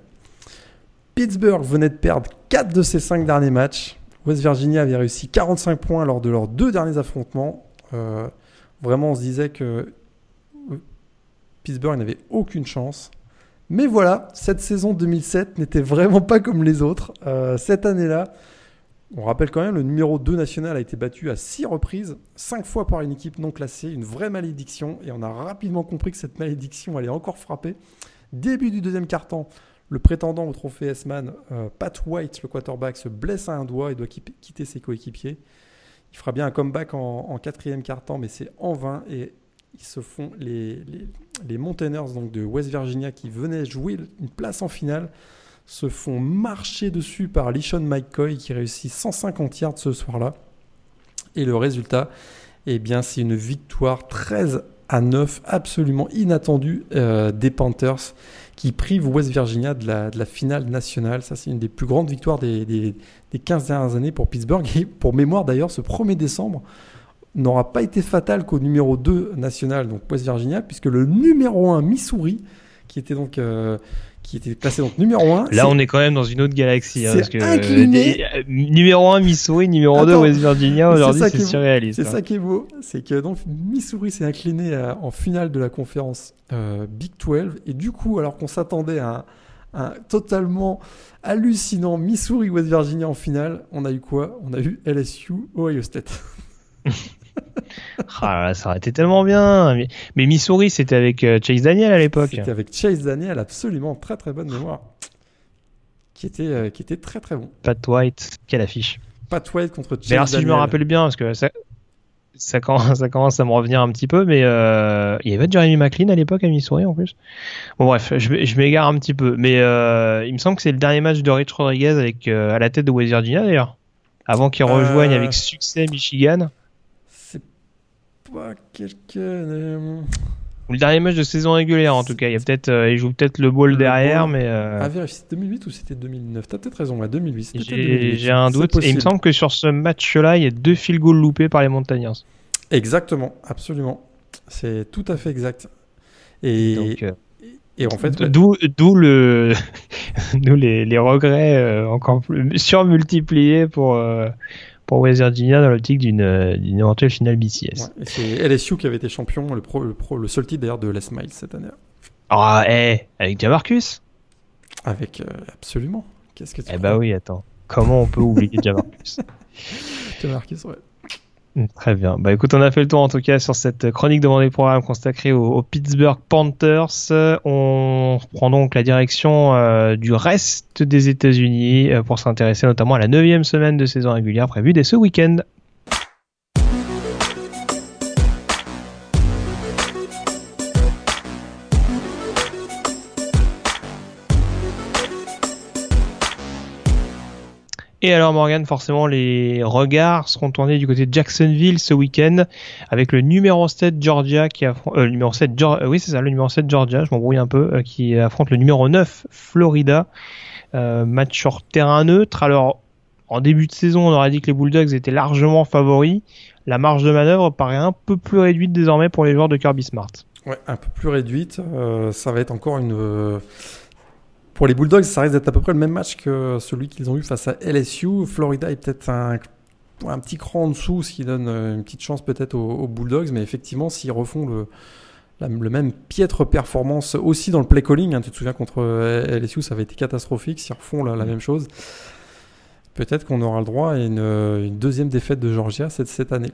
Pittsburgh venait de perdre 4 de ses 5 derniers matchs. West Virginia avait réussi 45 points lors de leurs deux derniers affrontements. Euh, vraiment, on se disait que Pittsburgh n'avait aucune chance. Mais voilà, cette saison 2007 n'était vraiment pas comme les autres. Euh, cette année-là, on rappelle quand même, le numéro 2 national a été battu à 6 reprises, 5 fois par une équipe non classée, une vraie malédiction. Et on a rapidement compris que cette malédiction allait encore frapper. Début du deuxième quart-temps, le prétendant au trophée S-Man, euh, Pat White, le quarterback, se blesse à un doigt et doit quitter ses coéquipiers. Il fera bien un comeback en, quatrième quart-temps, mais c'est en vain. Et ils se font les, les, Mountaineers de West Virginia qui venaient jouer une place en finale se font marcher dessus par Lishon McCoy qui réussit 150 yards ce soir-là. Et le résultat, eh bien, c'est une victoire 13 à 9 absolument inattendue euh, des Panthers qui privent West Virginia de la, finale nationale. Ça, c'est une des plus grandes victoires des 15 dernières années pour Pittsburgh. Et pour mémoire, d'ailleurs, ce 1er décembre, n'aura pas été fatal qu'au numéro 2 national, donc West Virginia, puisque le numéro 1 Missouri, qui était donc euh, qui était placé donc numéro 1. Là, on est quand même dans une autre galaxie. Hein, parce que, incliné. euh, numéro 1 Missouri, numéro 2 Attends, West Virginia, aujourd'hui ça c'est qui est- surréaliste. C'est hein. ça qui est beau, c'est que donc Missouri s'est incliné à- en finale de la conférence euh, Big 12 et du coup, alors qu'on s'attendait à un, un totalement hallucinant Missouri West Virginia en finale, on a eu quoi? On a eu LSU Ohio State. Ah, ça aurait été tellement bien. Mais, mais Missouri, c'était avec euh, Chase Daniel à l'époque. C'était avec Chase Daniel, absolument très très bonne mémoire, qui était euh, qui était très très bon. Pat White, quelle affiche. Pat White contre Chase Mais alors, si je me rappelle bien, parce que ça, ça, commence, ça commence à me revenir un petit peu, mais euh, il y avait Jeremy McLean à l'époque à Missouri en plus. Bon, bref, je, je m'égare un petit peu. Mais il me semble que c'est le dernier match de Rich Rodriguez avec, à la tête de West Virginia d'ailleurs. Avant qu'il rejoigne avec succès Michigan. Pas quelqu'un. euh, le dernier match de saison régulière en tout cas. Il, y a peut-être, euh, il joue peut-être le ball Le derrière, ball. mais euh, À vérifier, c'était 2008 ou c'était 2009 T'as peut-être raison, ouais, 2008. c'était peut-être j'ai 2008. j'ai un doute. Et il me semble que sur ce match-là, il y a deux field goals loupés par les Montagnards. Exactement, absolument. C'est tout à fait exact. Et, Donc, euh, et en fait, ouais, D'où, d'où le, d'où les, les regrets encore plus surmultipliés pour pour West Virginia dans l'optique d'une euh, d'une éventuelle finale BCS. ouais, c'est LSU qui avait été champion, le, pro, le, pro- le seul titre d'ailleurs de Les Miles cette année. Ah, eh, avec Jamarcus? Avec euh, absolument. Qu'est-ce que tu Eh bah oui, attends. Comment on peut oublier Jamarcus? Oui. Marcus, ouais. Très bien. Bah écoute, on a fait le tour en tout cas sur cette chronique de Vendée Programme consacrée aux, Pittsburgh Panthers. On reprend donc la direction euh, du reste des États-Unis euh, pour s'intéresser notamment à la neuvième semaine de saison régulière prévue dès ce week-end. Et alors Morgan, forcément les regards seront tournés du côté de Jacksonville ce week-end avec le numéro 7 Georgia qui affronte euh, le numéro 7 Geor- euh, oui c'est ça le numéro 7 Georgia, je m'embrouille un peu euh, qui affronte le numéro 9 Florida. Match sur terrain neutre. Alors en début de saison, on aurait dit que les Bulldogs étaient largement favoris. La marge de manœuvre paraît un peu plus réduite désormais pour les joueurs de Kirby Smart. Ouais, un peu plus réduite. Ça va être encore une. Pour les Bulldogs, ça risque d'être à peu près le même match que celui qu'ils ont eu face à LSU. Florida est peut-être un, un petit cran en dessous, ce qui donne euh, une petite chance peut-être aux, Bulldogs. Mais effectivement, s'ils refont le, la- le même piètre performance aussi dans le play calling, hein, tu te souviens contre euh, LSU, ça avait été catastrophique. S'ils refont la, même chose, peut-être qu'on aura le droit à une, euh, une deuxième défaite de Georgia cette, cette année.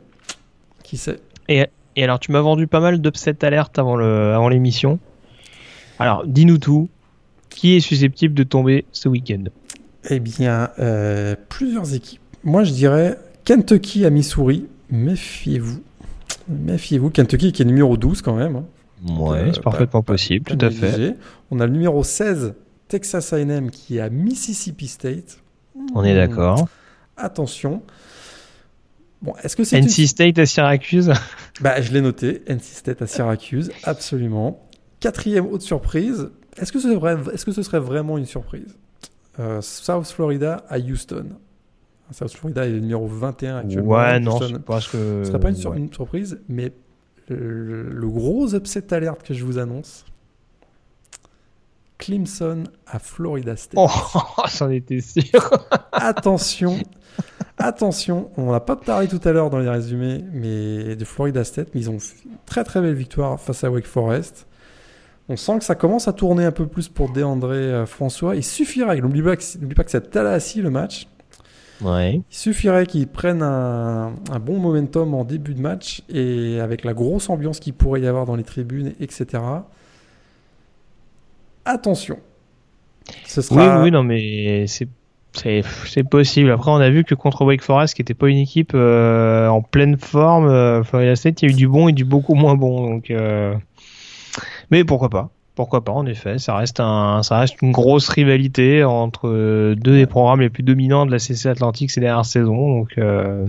Qui sait? Et alors, tu m'as vendu pas mal d'upset alerte avant le, avant l'émission. Alors, dis-nous tout. Qui est susceptible de tomber ce week-end Eh bien, euh, plusieurs équipes. Moi, je dirais Kentucky à Missouri. Méfiez-vous. Méfiez-vous. Kentucky qui est numéro 12 quand même. hein. Ouais, Euh, c'est parfaitement pas- possible, pas tout à fait. On a le numéro 16, Texas A&M, qui est à Mississippi State. On est d'accord. Attention. Bon, est-ce que c'est NC une- State à Syracuse? Bah, je l'ai noté. NC State à Syracuse, absolument. Quatrième haute surprise. Est-ce que, ce serait, est-ce que ce serait vraiment une surprise? Euh, South Florida à Houston. South Florida est le numéro 21 actuellement. Ouais, non, Houston, je pense que. ce serait pas une, sur- ouais. une surprise, mais le, le gros upset alerte que je vous annonce Clemson à Florida State. Oh, j'en étais sûr. Attention, attention, on n'a pas parlé tout à l'heure dans les résumés mais de Florida State, mais ils ont fait une très très belle victoire face à Wake Forest. On sent que ça commence à tourner un peu plus pour Déandré euh, François. Il suffirait, n'oublie pas que, n'oublie pas que c'est à Tallahassee le match, Ouais. il suffirait qu'ils prennent un, un bon momentum en début de match et avec la grosse ambiance qu'il pourrait y avoir dans les tribunes, etc. Attention. Ce Oui, sera... oui, non, mais c'est. C'est c'est possible. Après, on a vu que contre Wake Forest, qui n'était pas une équipe euh, en pleine forme, euh, Florida State, il y a eu du bon et du beaucoup moins bon. Donc, euh, mais pourquoi pas Pourquoi pas En effet, ça reste un, ça reste une grosse rivalité entre euh, deux des programmes les plus dominants de la CC Atlantique ces dernières saisons. Donc, euh,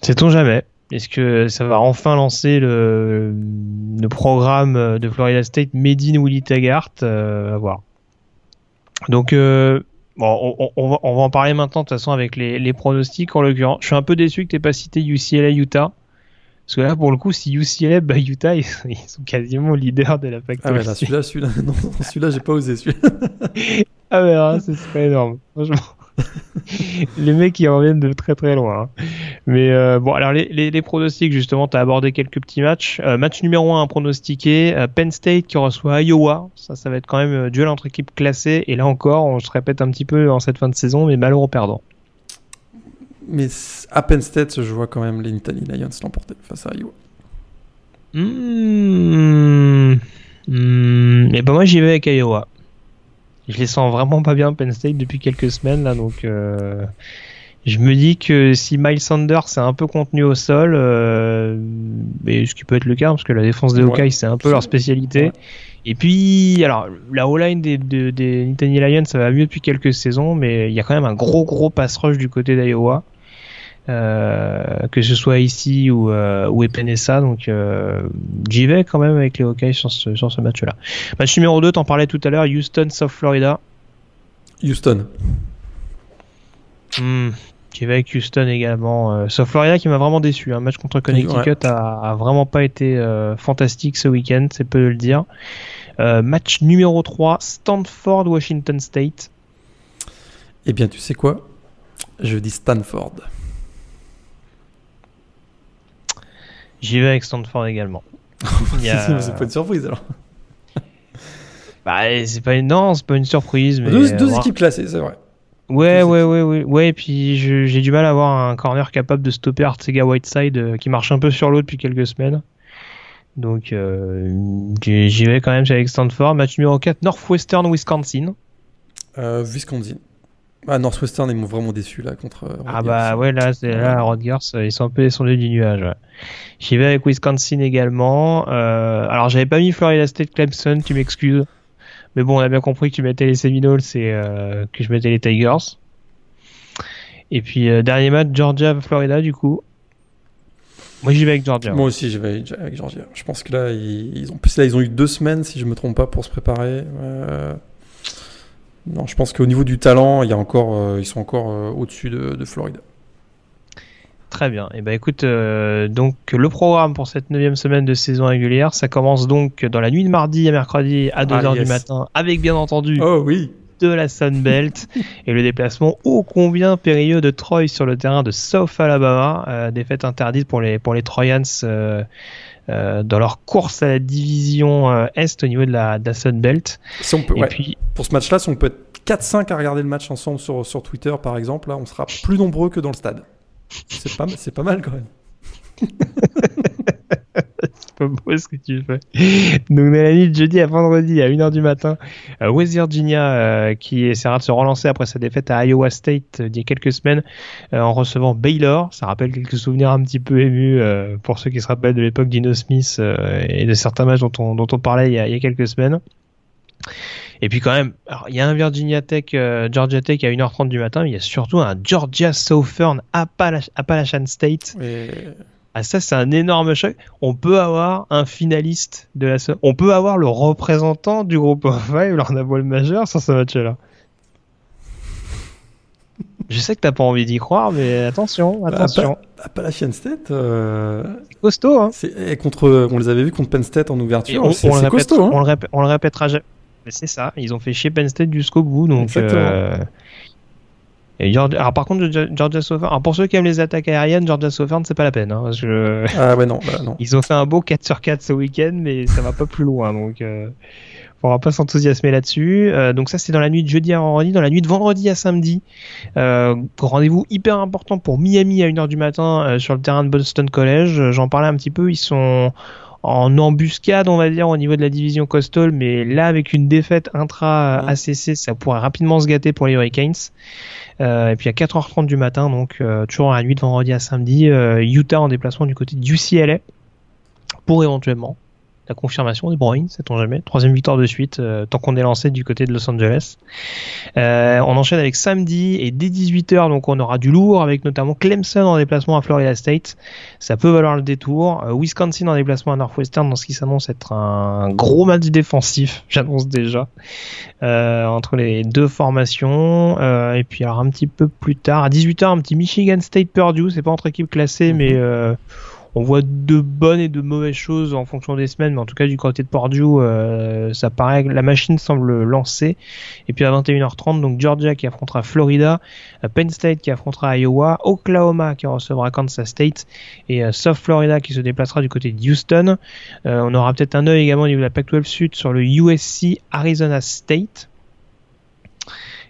sait-on jamais Est-ce que ça va enfin lancer le, programme de Florida State Medine Willy Taggart euh, À voir. Donc, euh, bon, on, va, en parler maintenant de toute façon avec les, les pronostics en l'occurrence. Je suis un peu déçu que tu pas cité UCLA Utah. Parce que là, pour le coup, si UCLA bat Utah, ils, sont- quasiment leaders de la Ah ouais, Pac-12. là, celui-là, celui-là, non, celui-là, j'ai pas osé. Celui-là. Ah ouais, hein, ce serait énorme. Franchement. les mecs, ils reviennent de très très loin. hein. Mais euh, bon, alors les, les, les pronostics, justement, tu as abordé quelques petits matchs. Euh, match numéro 1 à pronostiquer, euh, Penn State qui reçoit Iowa. Ça, ça va être quand même duel entre équipes classées. Et là encore, on se répète un petit peu en cette fin de saison, mais malheureux perdant. Mais à Penn State, je vois quand même les Nittany Lions l'emporter face à Iowa. Mmh. Mmh. Et ben moi, j'y vais avec Iowa. Je les sens vraiment pas bien Penn State depuis quelques semaines là, donc euh, je me dis que si Miles Sanders s'est un peu contenu au sol, euh, ce qui peut être le cas parce que la défense des Ouais. Hawkeyes c'est un peu leur spécialité. Ouais. Et puis alors la O-line des, des, des Nittany Lions ça va mieux depuis quelques saisons, mais il y a quand même un gros gros pass rush du côté d'Iowa. Euh, que ce soit ici ou, euh, ou Epenesa, donc euh, j'y vais quand même avec les Hawkeyes sur ce, sur ce match-là. Match numéro 2, t'en parlais tout à l'heure, Houston, South Florida. Houston. Hmm, J'y vais avec Houston également. South Florida qui m'a vraiment déçu. Un match contre Connecticut a, a vraiment pas été fantastique ce week-end, c'est peu de le dire. Euh, match numéro 3, Stanford, Washington State. Eh bien, tu sais quoi? Je dis Stanford. J'y vais avec Stanford également. A- C'est pas une surprise alors. Bah, c'est pas une... Non, c'est pas une surprise. Mais deux deux équipes classées, c'est vrai. Ouais, ouais, ouais, ouais, ouais. Et puis j'ai du mal à avoir un corner capable de stopper Artsega Whiteside euh, qui marche un peu sur l'eau depuis quelques semaines. Donc euh, j'y j'y vais quand même avec Stanford. Match numéro 4, Northwestern Wisconsin. Euh, Wisconsin. Ah, Northwestern, ils m'ont vraiment déçu là contre. euh, Ah Rutgers. bah ouais, là, c'est là, Rodgers, euh, ils sont un peu descendus du nuage. Ouais. J'y vais avec Wisconsin également. Euh, alors j'avais pas mis Florida State Clemson, tu m'excuses. Mais bon, on a bien compris que tu mettais les Seminoles et euh, que je mettais les Tigers. Et puis euh, dernier match, Georgia-Florida du coup. Moi j'y vais avec Georgia. Moi aussi, je vais avec Georgia. Je pense que là, ils, ils ont, là, ils ont eu deux semaines, si je me trompe pas, pour se préparer. Non, je pense qu'au niveau du talent, il y a encore, euh, ils sont encore euh, au-dessus de, de Florida. Très bien. Et ben écoute, euh, donc le programme pour cette neuvième semaine de saison régulière, ça commence donc dans la nuit de mardi à mercredi à 2h Ah, du matin, avec bien entendu Oh oui de la Sunbelt et le déplacement ô combien périlleux de Troy sur le terrain de South Alabama, euh, défaite interdite pour les pour les Troyans euh, euh, dans leur course à la division euh, Est au niveau de la, de la Sunbelt. si on peut, Et ouais, puis Pour ce match-là, si on peut être 4-5 à regarder le match ensemble sur, sur Twitter, par exemple, là, on sera plus nombreux que dans le stade. C'est pas, c'est pas mal quand même. pas beau ce que tu fais. Donc, dans la nuit de jeudi à vendredi à 1h du matin, euh, West Virginia euh, qui essaiera de se relancer après sa défaite à Iowa State euh, il y a quelques semaines en recevant Baylor. Ça rappelle quelques souvenirs un petit peu émus pour ceux qui se rappellent de l'époque d'Ino Smith et de certains matchs dont on, dont on parlait il y, a, il y a quelques semaines. Et puis quand même, il y a un Virginia Tech, Georgia Tech à 1h30 du matin, mais il y a surtout un Georgia Southern Appalachian State. Ah ça c'est un énorme choc. On peut avoir un finaliste de la on peut avoir le représentant du groupe 5 lors d'un voile majeur sur ce match-là. Je sais que t'as pas envie d'y croire, mais attention, bah, attention. Appalachian State, euh... c'est costaud. Hein. Et contre, on les avait vus contre Penn State en ouverture. C'est costaud. Hein. On, le on le répétera jamais. Mais c'est ça. Ils ont fait chier Penn State jusqu'au bout, donc. Euh, et alors par contre, Georgia Southern, alors pour ceux qui aiment les attaques aériennes, Georgia Southern, c'est pas la peine. Hein, que... Ah ouais, non, bah, non. Ils ont fait un beau 4 sur 4 ce week-end, mais ça va pas plus loin. Donc, euh, on va pas s'enthousiasmer là-dessus. Euh, donc ça, c'est dans la nuit de jeudi à vendredi. Dans la nuit de vendredi à samedi, euh, rendez-vous hyper important pour Miami à 1h du matin euh, sur le terrain de Boston College. J'en parlais un petit peu. Ils sont en embuscade, on va dire, au niveau de la division Coastal, mais là, avec une défaite intra-ACC, ça pourrait rapidement se gâter pour les Hurricanes. Euh, et puis à 4h30 du matin, donc euh, toujours à la nuit de vendredi à samedi, euh, Utah en déplacement du côté du UCLA pour éventuellement la confirmation des Bruins, sait-on jamais. Troisième victoire de suite, euh, tant qu'on est lancé du côté de Los Angeles. Euh, on enchaîne avec samedi et dès 18h, donc on aura du lourd avec notamment Clemson en déplacement à Florida State. Ça peut valoir le détour. Euh, Wisconsin en déplacement à Northwestern dans ce qui s'annonce être un gros match défensif, j'annonce déjà, entre les deux formations. et puis alors un petit peu plus tard, à 18h, un petit Michigan State Purdue. C'est pas entre équipes classées, mhm. mais on voit de bonnes et de mauvaises choses en fonction des semaines, mais en tout cas du côté de Purdue, euh, ça paraît la machine semble lancée. Et puis à 21h30, donc Georgia qui affrontera Florida, euh, Penn State qui affrontera Iowa, Oklahoma qui recevra Kansas State et euh, South Florida qui se déplacera du côté de Houston. on aura peut-être un œil également au niveau de la Pac-12 Sud sur le USC Arizona State.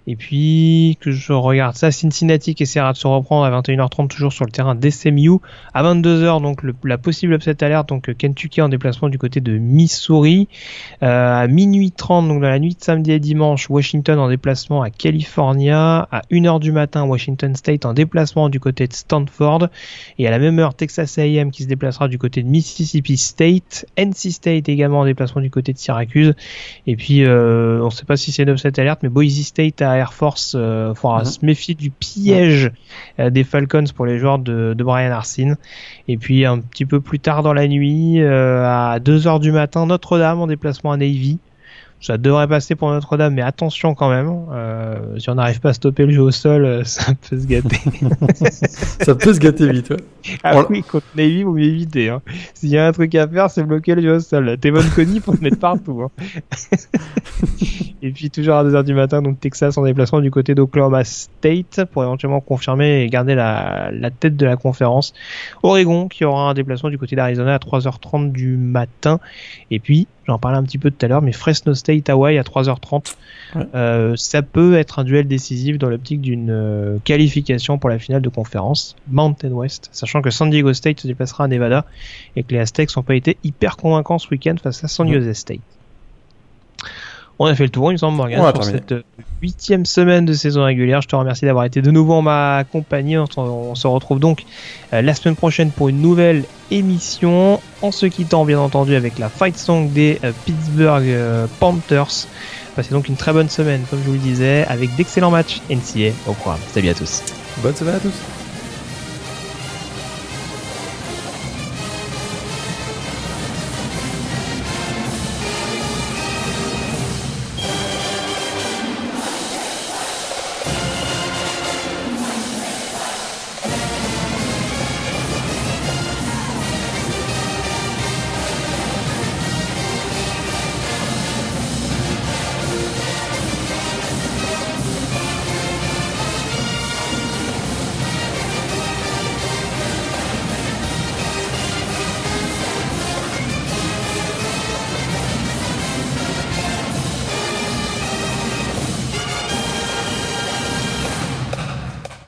Et puis que je regarde ça, Cincinnati qui essaiera de se reprendre à 21h30 toujours sur le terrain d'SMU. À 22h donc la possible upset alerte donc Kentucky en déplacement du côté de Missouri. Euh, à minuit 30 donc dans la nuit de samedi et dimanche Washington en déplacement à California. À 1h du matin Washington State en déplacement du côté de Stanford. Et à la même heure Texas A&M qui se déplacera du côté de Mississippi State. NC State également en déplacement du côté de Syracuse. Et puis euh, on ne sait pas si c'est une upset alerte mais Boise State à Air Force, il euh, faudra mhm. se méfier du piège euh, des Falcons pour les joueurs de, de Brian Arsene. Et puis un petit peu plus tard dans la nuit, euh, à 2h du matin, Notre-Dame en déplacement à Navy. Ça devrait passer pour Notre-Dame, mais attention quand même. Euh, si on n'arrive pas à stopper le jeu au sol, euh, ça peut se gâter. ça peut se gâter vite, ouais. Ah oui, contre Navy, vous m'évitez. Hein. S'il y a un truc à faire, c'est bloquer le jeu au sol. T'es bonne Connie pour te mettre partout. Hein. et puis toujours à 2h du matin, donc Texas en déplacement du côté d'Oklahoma State pour éventuellement confirmer et garder la, la tête de la conférence. Oregon qui aura un déplacement du côté d'Arizona à 3h30 du matin. Et puis J'en parlais un petit peu tout à l'heure, mais Fresno State Hawaii à 3h30. Euh, ça peut être un duel décisif dans l'optique d'une euh, qualification pour la finale de conférence Mountain West, sachant que San Diego State se déplacera à Nevada et que les Aztecs n'ont pas été hyper convaincants ce week-end face à San Jose State. On a fait le tour, il me semble, Morgan, pour cette huitième semaine de saison régulière. Je te remercie d'avoir été de nouveau en ma compagnie. On, se retrouve donc euh, la semaine prochaine pour une nouvelle émission. En se quittant, bien entendu, avec la fight song des euh, Pittsburgh euh, Panthers. Passez donc une très bonne semaine, comme je vous le disais, avec d'excellents matchs NCA au programme. Salut à tous. Bonne semaine à tous.